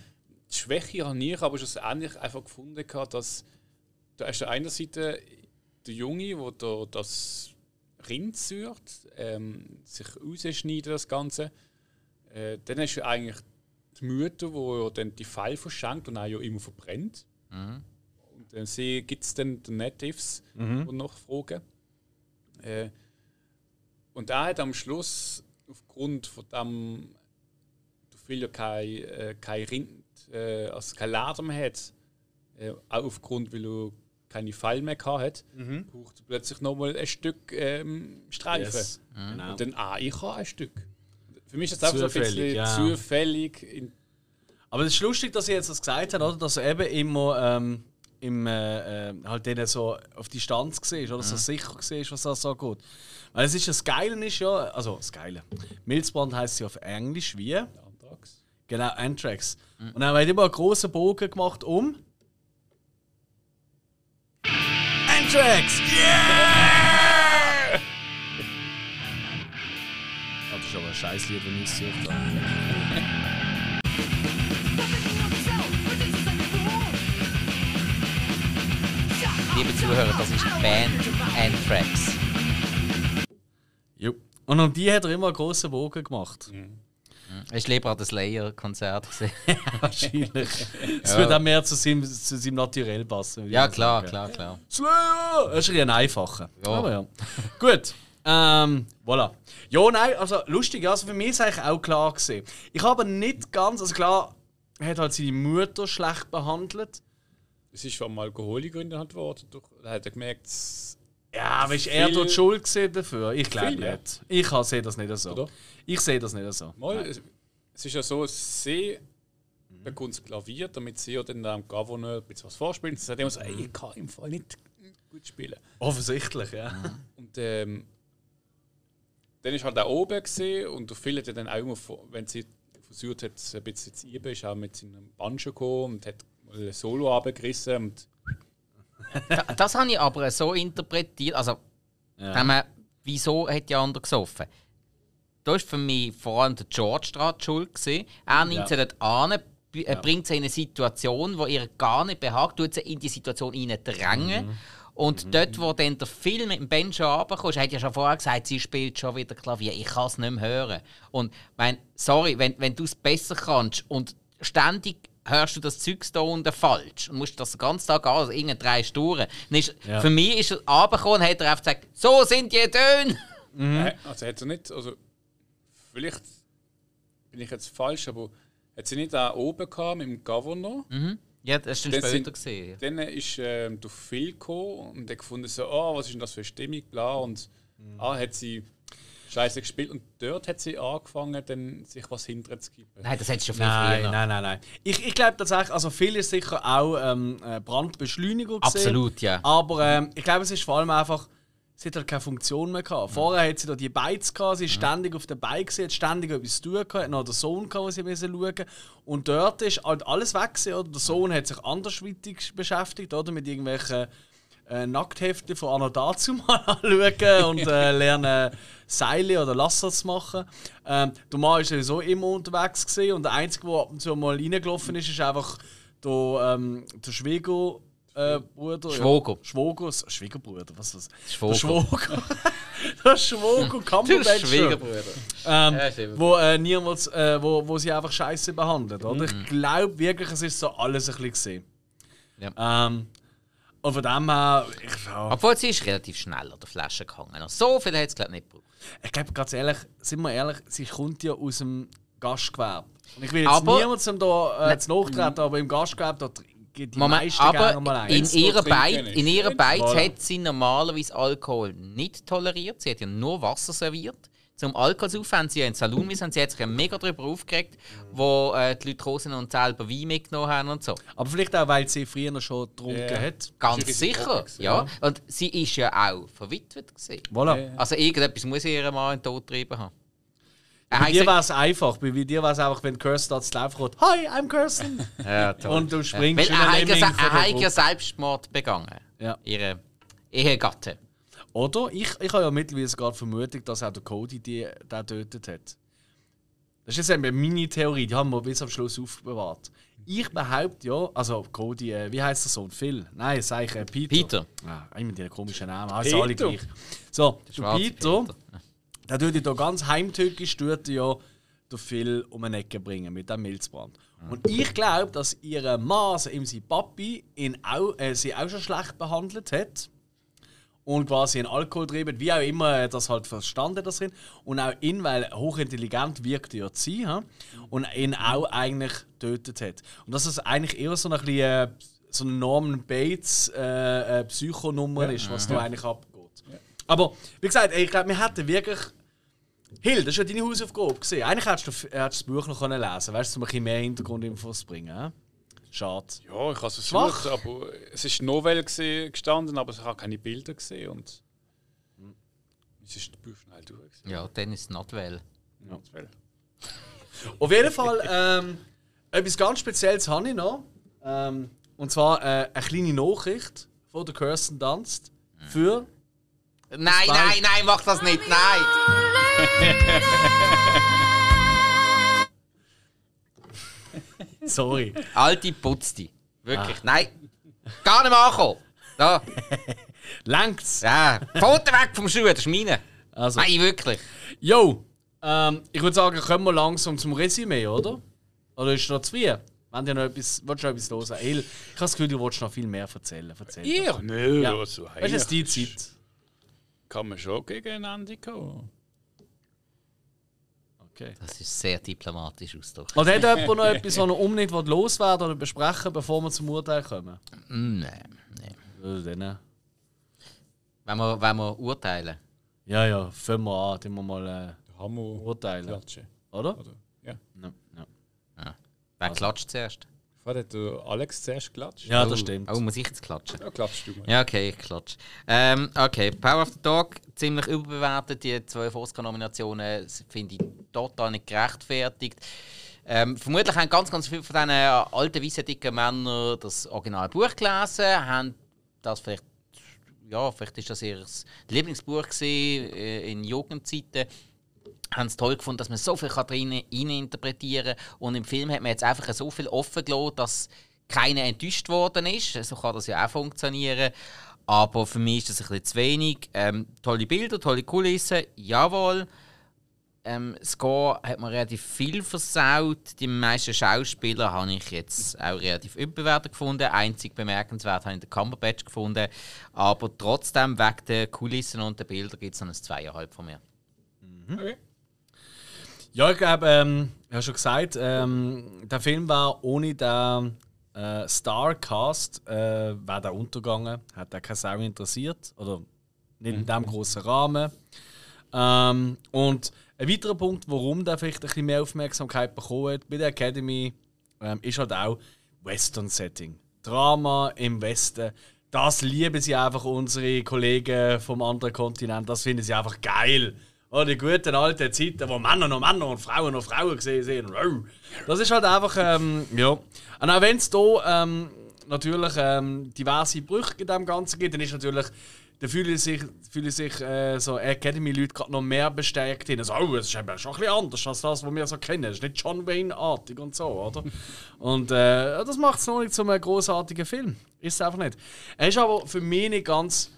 Die Schwäche habe ich aber schlussendlich einfach gefunden, gehabt, dass da ist auf der einen Seite der Junge, der da das Rind sucht, ähm, sich rausschneidet, das Ganze. Äh, dann ist ja eigentlich die Mutter, die ja dann die Pfeile verschenkt und auch ja immer verbrennt. Und dann gibt es dann die Natives, die noch fragen. Äh, und er hat am Schluss, aufgrund von dem, du viel ja kein, äh, kein Rind, äh, also kein Leder mehr hat, äh, auch aufgrund, weil er keine Pfeile mehr gehabt hat, braucht er plötzlich nochmal ein Stück ähm, Streifen. Yes. Genau. Und dann, ah, ich habe ein Stück. Für mich ist das auch so ein Zufällig, bisschen ja. zufällig. In, Aber es ist lustig, dass ihr jetzt das gesagt habt, oder? dass er eben immer ähm, im, äh, äh, halt denen so auf Distanz war oder so sicher war, was das so geht. Weil es ist das Geile ist ja, also das Geile. Milzbrand heißt ja auf Englisch wie? Genau, Anthrax. Und dann haben wir immer einen großen Bogen gemacht um. Anthrax! Yeah! Das ist aber ein scheiß Lied, wenn ich es habe. Liebe Zuhörer, das ist die Band Anthrax. Jo. Und um die hat er immer einen großen Bogen gemacht. Hast du lieber an das Slayer-Konzert gesehen? Wahrscheinlich. Es wird auch mehr zu seinem, zu seinem Naturell passen. würde ja, klar, sagen. klar, klar. Slayer! Das ist ein einfacher. Ja. Aber ja. Gut. Ähm, voilà. Ja, nein, also lustig, also für mich ist eigentlich auch klar gesehen. Ich habe nicht ganz, also klar, er hat halt seine Mutter schlecht behandelt. Es ist vom Alkoholgründen halt geworden. Durch- Da hat er gemerkt, es- Ja, aber ist er dort schuld dafür? Ich glaube Viel, ja. nicht. Ich sehe das nicht so. Oder? Ich sehe das nicht so. mal, es, es ist ja so, sie bekommt das Klavier, damit sie ja dann dem Governor ein bisschen was vorspielt. Sie sagt immer so, ey, ich kann im Fall nicht gut spielen. Offensichtlich, ja. Und ähm, dann ist halt auch oben gesehen und Phil hat dann auch immer, wenn sie versucht hat, ein bisschen zu üben, ist auch mit seinem Banjo gekommen und hat mal ein Solo abgerissen und Da- Das habe ich aber so interpretiert. Also, wenn man, wieso hat die andere gesoffen? Da ist für mich vor allem der George die schuld. Gewesen. Er nimmt sie dort an, bringt sie in eine Situation, wo ihr gar nicht behagt, tut sie in die Situation drängen. Und dort, wo dann der Film mit dem Benjo runterkommt, hat ja schon vorher gesagt, sie spielt schon wieder Klavier. Ich kann es nicht mehr hören. Und mein, sorry, wenn, wenn du es besser kannst und ständig hörst du das Zeug da unten falsch und musst das den ganzen Tag an, also irgendeine drei Stunden. Dann ist, Ja. Für mich ist er runtergekommen und hat er einfach gesagt, so sind die Töne. Äh, also hat sie nicht, also vielleicht bin ich jetzt falsch, aber hat sie nicht auch oben gehabt mit dem Governor? Ja, das ist dann später sind- gesehen. Dann ist ähm, der Phil gekommen und hat gefunden, so, oh, was ist denn das für eine Stimmung, bla. Und ah, hat sie scheiße gespielt. Und dort hat sie angefangen, dann sich was hinterher zu kippen. Nein, das hättest du schon viel Nein, früher. nein, nein, nein. Ich, ich glaube tatsächlich, also viel ist sicher auch ähm, äh, Brandbeschleuniger gesehen. Absolut, ja. Aber ähm, ich glaube, es ist vor allem einfach, sie hat halt keine Funktion mehr gehabt. Vorher hat sie da die Bikes gehabt, sie ist ständig auf den Bikes, sie hat ständig etwas zu tun gehabt, hat noch den Sohn gehabt, den sie müssen schauen Und dort ist halt alles weg gewesen, oder? Der Sohn hat sich andersweitig beschäftigt, oder? Mit irgendwelchen äh, Nacktheften von Anno dazu mal anschauen und äh, lernen Seile oder Lasser zu machen. Ähm, der Mann war sowieso immer unterwegs gewesen, und der Einzige, der ab und zu mal reingelaufen ist, ist einfach der, ähm, der Schwieger. Äh, Bruder, Schwoger. Ja, Schwoger, Schwiegerbruder, was ist das? Schwoger. Der Schwoger. der Schwoger Cumberbatch. Schwiegerbruder. Ähm, Ja, wo, äh, niemals, äh, wo, wo sie einfach scheiße behandelt. Oder? Ich glaube wirklich, es ist so alles ein bisschen gesehen. Ja. Ähm, und von dem her, ich, ja, Obwohl sie ist relativ schnell an der Flasche gehangen. Also So viel hat es glaube nicht gebraucht. ich glaube, ganz ehrlich, sind wir ehrlich, sie kommt ja aus dem Gastgewerbe. Und ich will jetzt Aber- niemandem da äh, zu nachtreten, aber im Gastgewerbe da geht die Moment, meisten gerne mal aber ein. in ihrer Beiz, in ihrer Beiz hat sie normalerweise Alkohol nicht toleriert. Sie hat ja nur Wasser serviert. Zum Alkohol zu haben sie ja in den Saloon müssen. Sie hat sich ja mega darüber aufgeregt, wo äh, die Leute sind und selber Wein mitgenommen haben und so. Aber vielleicht auch, weil sie früher schon getrunken Ja. hat. Ganz sicher, gewesen, ja. Und sie ist ja auch verwitwet gewesen. Voilà. Also irgendetwas muss ihr Mann in den Tod getrieben haben. Bei hat dir war es einfach, bei dir war es einfach, wenn Kirsten zu laufen kommt. Hi, I'm Kirsten! ja, toll. Und du springst Weil er hat ja, von er hat ja. Selbstmord begangen. Ja. Ihre Ehegatte. Oder? Ich, ich habe ja mittlerweile gerade vermutet, dass auch der Cody die, den getötet hat. Das ist jetzt eben meine Theorie, die haben wir bis am Schluss aufbewahrt. Ich behaupte ja, also Cody, äh, wie heißt der Sohn? Phil? Nein, sag ich äh, Peter. Peter. Ah, immer die komischen Namen, also alle Peter. gleich. So, Peter, Peter. der tut ja ganz heimtückisch, tut ja den Phil um eine Ecke bringen mit dem Milzbrand. Und ich glaube, dass ihre also ihm sein Papi, ihn auch, äh, sie auch schon schlecht behandelt hat und quasi einen Alkohol treibt, wie auch immer er das halt verstanden das drin. Und auch ihn, weil hochintelligent wirkt er zu sein, ha? und ihn auch eigentlich getötet hat. Und dass es eigentlich eher so ein bisschen äh, so eine Norman Bates äh, äh, Psychonummer ist, was da eigentlich abgeht. Aber wie gesagt, ich glaube, wir hätten wirklich. Hill, das war ja deine Hausaufgabe. Gewesen. Eigentlich hättest du, hättest das Buch noch lesen können, weißt du, um ein bisschen mehr Hintergrundinfos zu bringen. hä? Schade. Ja, ich habe es Schwach. versucht, aber es ist Novelle gewesen, gestanden, aber ich habe keine Bilder gesehen und es ist Buch schnell durch. gewesen. Ja, dann ist es not well. Well. Auf jeden Fall, ähm, etwas ganz Spezielles habe ich noch. Ähm, und zwar äh, eine kleine Nachricht von der Kirsten Dunst für. Nein, nein, nein, mach das nicht, nein! Sorry. Alte Putzti. Wirklich, nein! Gar nicht mehr ankommen! Da, Längt's? ja, Foto weg vom Schuh, das ist meine. Also, Nein, wirklich. yo! Ähm, ich würde sagen, kommen wir langsam zum Resümee, oder? Oder ist noch zu früh? Wenn du noch etwas, willst du noch etwas hören? El, ich habe das Gefühl, du willst noch viel mehr erzählen. Erzähl Ja, doch. nö, Ja. also Weißt du, es ist die Zeit. Kann man schon gegen ein Ende kommen. Okay. Das ist sehr diplomatisch ausgedrückt. Oder hat jemand noch etwas, was noch unbedingt loswerden oder besprechen bevor wir zum Urteil kommen? Mm, Nein, nein. Dann, äh, Wenn wir, wenn wir urteilen. Ja, ja, fangen wir an, dann wir mal äh, urteilen. klatschen. Oder? Oder? Ja. Ja, ja. Wer klatscht zuerst? Vorher hat Alex zuerst geklatscht. ja Oh, das stimmt. Oh, muss ich jetzt klatschen? Ja, klatschst du mal. Ja, okay, ich klatsche. Ähm, okay, Power of the Dog, ziemlich überbewertet. Die zwei Oscar-Nominationen finde ich total nicht gerechtfertigt. Ähm, vermutlich haben ganz, ganz viele von diesen alten, weißen, dicken Männern das Originalbuch gelesen, haben das vielleicht, ja, vielleicht ist das ihr Lieblingsbuch gewesen, äh, in Jugendzeiten haben es toll gefunden, dass man so viel kann drin interpretieren kann. Und im Film hat man jetzt einfach so viel offen gelassen, dass keiner enttäuscht worden ist. So kann das ja auch funktionieren. Aber für mich ist das ein bisschen zu wenig. Ähm, tolle Bilder, tolle Kulissen, jawohl. Ähm, Score hat man relativ viel versaut. Die meisten Schauspieler habe ich jetzt auch relativ überbewertet gefunden. Einzig bemerkenswert habe ich den Cumberbatch gefunden. Aber trotzdem, wegen der Kulissen und der Bilder, gibt es noch ein Zweieinhalb von mir. Okay. Ja, ich glaube, ähm, ich habe schon gesagt, ähm, der Film war ohne den äh, Starcast, äh, wäre der untergegangen. Hat der keine Sau interessiert. Oder nicht in diesem großen Rahmen. Ähm, und ein weiterer Punkt, warum der vielleicht ein bisschen mehr Aufmerksamkeit bekommen hat bei der Academy, ähm, ist halt auch Western-Setting. Drama im Westen. Das lieben sie einfach unsere Kollegen vom anderen Kontinent. Das finden sie einfach geil. Oh, die guten alten Zeiten, wo Männer noch Männer und Frauen noch Frauen gesehen. Wow. Das ist halt einfach, ähm, ja. Und auch wenn es da ähm, natürlich ähm, diverse Brüche in dem Ganzen gibt, dann ist natürlich, da fühlen sich, fühlen sich äh, so Academy-Leute gerade noch mehr bestärkt hin. Also, oh, es ist schon ein bisschen anders als das, was wir so kennen. Es ist nicht John Wayne-artig und so, oder? und äh, das macht es noch nicht zu einem großartigen Film. Ist es einfach nicht. Er ist aber für mich nicht ganz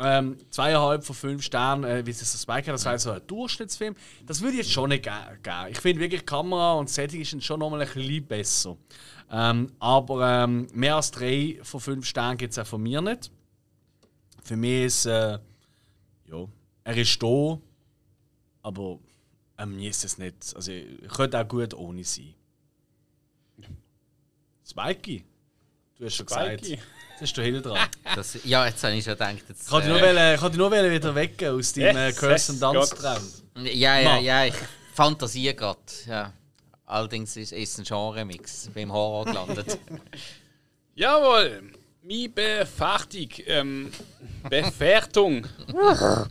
ähm, zweieinhalb von fünf Sternen, äh, wie es das Spike das war so ein Durchschnittsfilm. Das würde ich jetzt schon nicht ge- geben. Ich finde wirklich, Kamera und Setting ist schon nochmal ein bisschen besser. Ähm, aber ähm, mehr als drei von fünf Sternen gibt es auch von mir nicht. Für mich ist, äh, ja, er ist da, aber ähm, mir ist es nicht. Also, ich könnte auch gut ohne sein. Spikey, Du hast schon gesagt. Spikey. Jetzt ist der Hill dran. Das, ja, jetzt habe ich schon gedacht. Jetzt, Ich kann dich nur, äh, wollen- ich nur wieder wecken aus deinem äh, Yes, Curse and Dance Traum. ja, ja, ja, ich fantasiere gerade. Ja. Allerdings ist ist ein Genre-Mix beim Horror gelandet. Jawohl, meine Befertigung, ähm, Bewertung.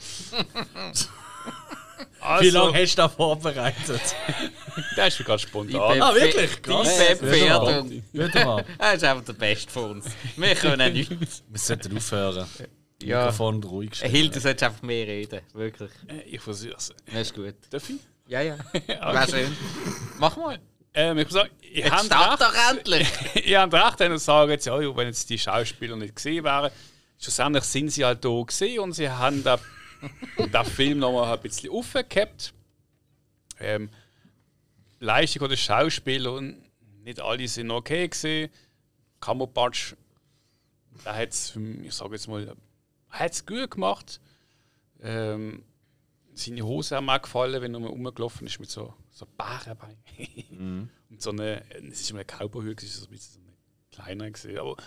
also, Wie lange hast du da vorbereitet? Das ist gerade Die spontan. Ah, wirklich? Die Krass. Bewertung. Wieder mal. Er ist einfach der Beste von uns. Wir können nichts. Wir sollten aufhören. Ja. Mikrofon ruhig stellen. Hilde sollte einfach mehr reden. Wirklich. Äh, Ich versuch's. Das ist gut. Darf ich? Ja, ja. Wäre schön. Mach mal. Ähm, ich muss sagen, ihr Jetzt habt start recht. doch endlich. ihr habt recht, wenn ihr sagt, jetzt, ja, wenn jetzt die Schauspieler nicht gesehen wären, schlussendlich sind sie halt da gesehen und sie haben da, den Film nochmal ein bisschen aufgehabt. Ähm, Leistung der Schauspieler, und nicht alle sind okay gesehen. Kammerbatsch, da hat es, ich sage jetzt mal, hat es gut gemacht. Ähm, seine Hose haben mir gefallen, wenn er mal rumgelaufen ist mit so, so Bärenbeinen. Und so eine, es ist immer eine Cowboyhüte, es ist so ein bisschen so eine kleiner gesehen, aber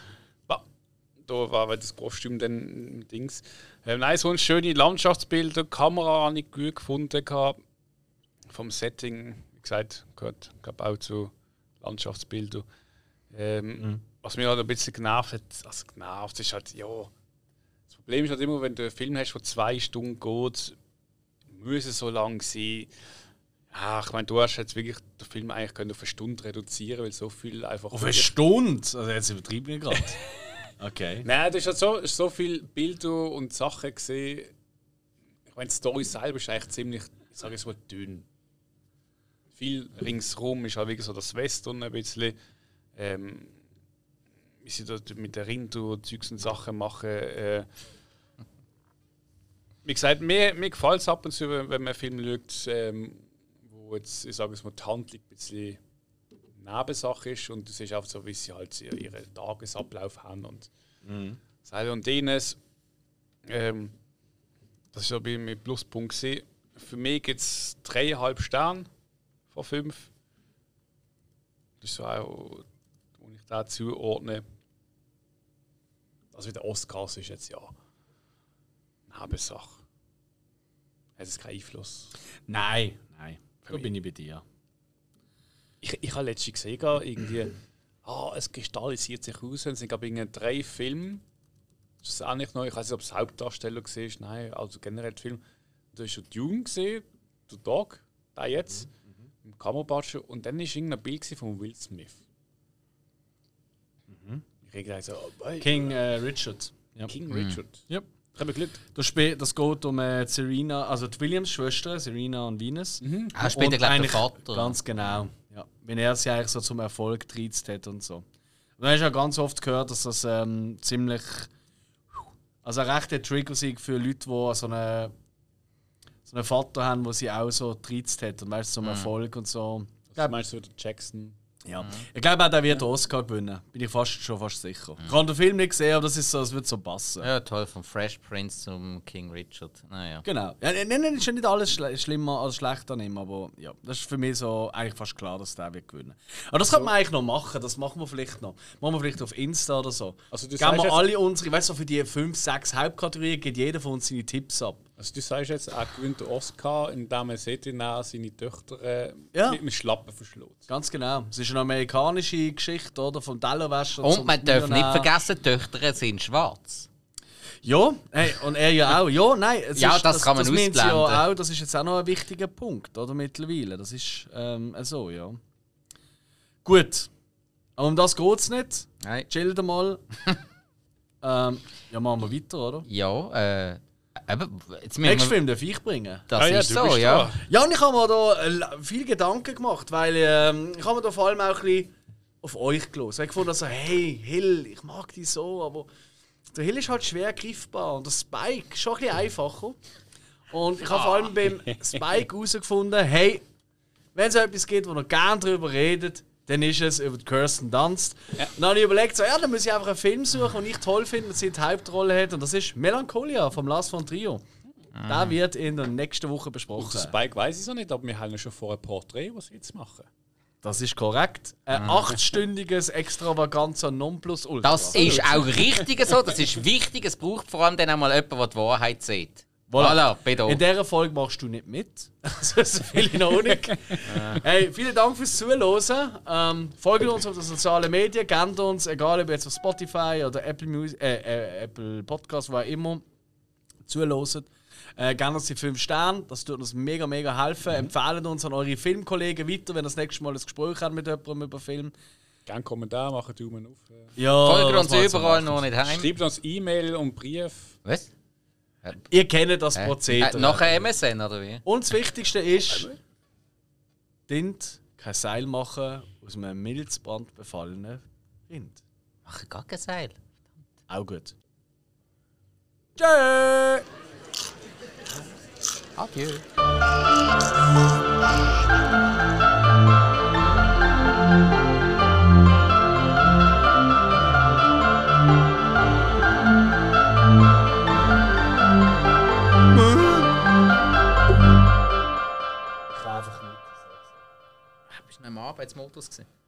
da war halt das Kostüm dann Dings. Ähm, nein, so ein schöne Landschaftsbilder, Kamera habe ich gut gefunden gehabt. Vom Setting, wie gesagt, gehört glaube auch zu Landschaftsbildern. Ähm, Was mich halt ein bisschen genervt hat, also genervt ist halt, ja, das Problem ist halt immer, wenn du einen Film hast, der zwei Stunden geht, muss es so lang sein. Ja, ich meine, du hast jetzt wirklich den Film eigentlich auf eine Stunde reduzieren, weil so viel einfach. Auf eine Stunde? Also jetzt übertrieben gerade. Okay. Nein, du hast halt so, so viele Bilder und Sachen gesehen. Ich meine, die Story selber ist eigentlich ziemlich, ich sage jetzt mal, dünn. Viel ringsherum ist halt wirklich so das Western ein bisschen. Ähm, wie sie dort mit der Rinder Zeugs und Sachen machen. Äh, wie gesagt, mir, mir gefällt es ab und zu, wenn, wenn man einen Film schaut, ähm, wo jetzt, ich sage es mal, die Handlung ein bisschen Nebensache ist und du siehst einfach so, wie sie halt ihren Tagesablauf haben und Seil und Dines. Ähm, das ist so bei mir Pluspunkt. gewesen. Für mich gibt es dreieinhalb Sterne von fünf. Das ist so auch, wo ich da zuordne. Also wie der Oscars ist jetzt ja Nebensache. Hat es keinen Einfluss. Nein, nein. Da bin ich bei dir. Ich, ich habe letztens gesehen, irgendwie, ah, es kristallisiert sich aus. Es sind, glaube ich, drei Filme. Das ist auch nicht neu. Ich weiß nicht, ob es Hauptdarsteller war. Nein, also generell Film. Du hast schon Dune gesehen, der Dog, der jetzt, im Kammerbatscher. Und dann war irgendein Bild von Will Smith. Ich habe gedacht, so, oh, King äh, Richard. Ja. King Richard. Ja. Ich habe Glück. Das, spe- das geht um äh, Serena, also die Williams-Schwestern, Serena und Venus. Er spielt, Und glaube ich, der Vater. Ganz genau. Ja. Wenn er sie eigentlich so zum Erfolg getriezt hat und so. Und dann hast du ja ganz oft gehört, dass das ähm, ziemlich. Also ein rechter Trigger-Sieg für Leute, die so einen, so einen Vater haben, der sie auch so getriezt hat. Und weißt zum Erfolg und so. Was meinst du, Jackson? Ja. Ich glaube auch, der wird den Oscar gewinnen. Bin ich fast, schon fast sicher. Ich habe den Film nicht gesehen, aber das ist so, es wird so passen. Ja, toll, vom Fresh Prince zum King Richard. Naja. Genau. Ja, nein, nein, ist ja nicht alles schle schlimmer als schlechter ihm, aber ja, das ist für mich so eigentlich fast klar, dass der wird gewinnen. Aber das könnte man eigentlich noch machen, das machen wir vielleicht noch. Machen wir vielleicht auf Insta oder so. Also du Geben wir alle unsere, weißt du, für die fünf, sechs Hauptkategorien gibt jeder von uns seine Tipps ab. Also du sagst jetzt, er gewinnt den Oscar, indem er Sedina seine Töchter äh, Ja. mit einem Schlappen verschlägt. Ganz genau. Es ist eine amerikanische Geschichte, oder? Vom Tellerwäscher Und man darf nicht vergessen, die Töchter sind schwarz. Ja, hey, und er ja auch. Ja, nein, es Ja, ist, das kann man das ja ausblenden. auch. Das ist jetzt auch noch ein wichtiger Punkt, oder? Mittlerweile. Das ist ähm, so, ja. Gut. Aber um das geht es nicht. Nein. Chillt mal. ähm, ja, machen wir weiter, oder? Ja, äh. Eben, jetzt müssen Nächsten wir, Film darf ich bringen. das Ah ja, ist du so, bist ja. Ja, und ich habe mir da äh, viel Gedanken gemacht, weil ähm, ich habe mir da vor allem auch ein bisschen auf euch gelassen. Ich habe gefunden, so, hey, Hill, ich mag dich so, aber der Hill ist halt schwer greifbar und der Spike ist schon ein bisschen einfacher. Und ich habe vor allem beim Spike herausgefunden, hey, wenn es etwas gibt, wo ihr gerne darüber redet, dann ist es über Kirsten Dunst. Und dann habe ich überlegt, so, ja, dann muss ich einfach einen Film suchen, den ich toll finde, und sie die Hauptrolle hat. Und das ist Melancholia vom Lars von Trio. Der wird in der nächsten Woche besprochen. Der Spike weiß ich es noch nicht, aber wir haben ja schon vor ein Porträt, was sie jetzt machen. Das ist korrekt. Ein achtstündiges Extravaganza Nonplusultra. Das ist auch richtig so, das ist wichtig. Es braucht vor allem dann auch mal jemand, der die Wahrheit sieht. Voilà. Voilà. In dieser Folge machst du nicht mit. Also, so viel in Ordnung. hey, vielen Dank fürs Zuhören. Ähm, folgt uns auf den sozialen Medien, kennt uns, egal ob jetzt auf Spotify oder Apple, Music, äh, äh, Apple Podcast, wo auch immer, zuhören. Äh, gerne uns die 5 Sterne, das tut uns mega, mega helfen. Empfehlen uns an eure Filmkollegen weiter, wenn ihr das nächste Mal ein Gespräch habt mit jemandem über Film. Gerne Kommentar, machen Daumen auf. Ja, Folgt das uns überall noch nicht heim. Schreibt uns E-Mail und Brief. Was? Ihr kennt das Prozedere. nachher MSN oder wie? Und das Wichtigste ist, dient kein Seil machen aus einem Milzbrand befallenen Rind. Mach gar kein Seil. Auch gut. Tschö! Adieu. Ich kann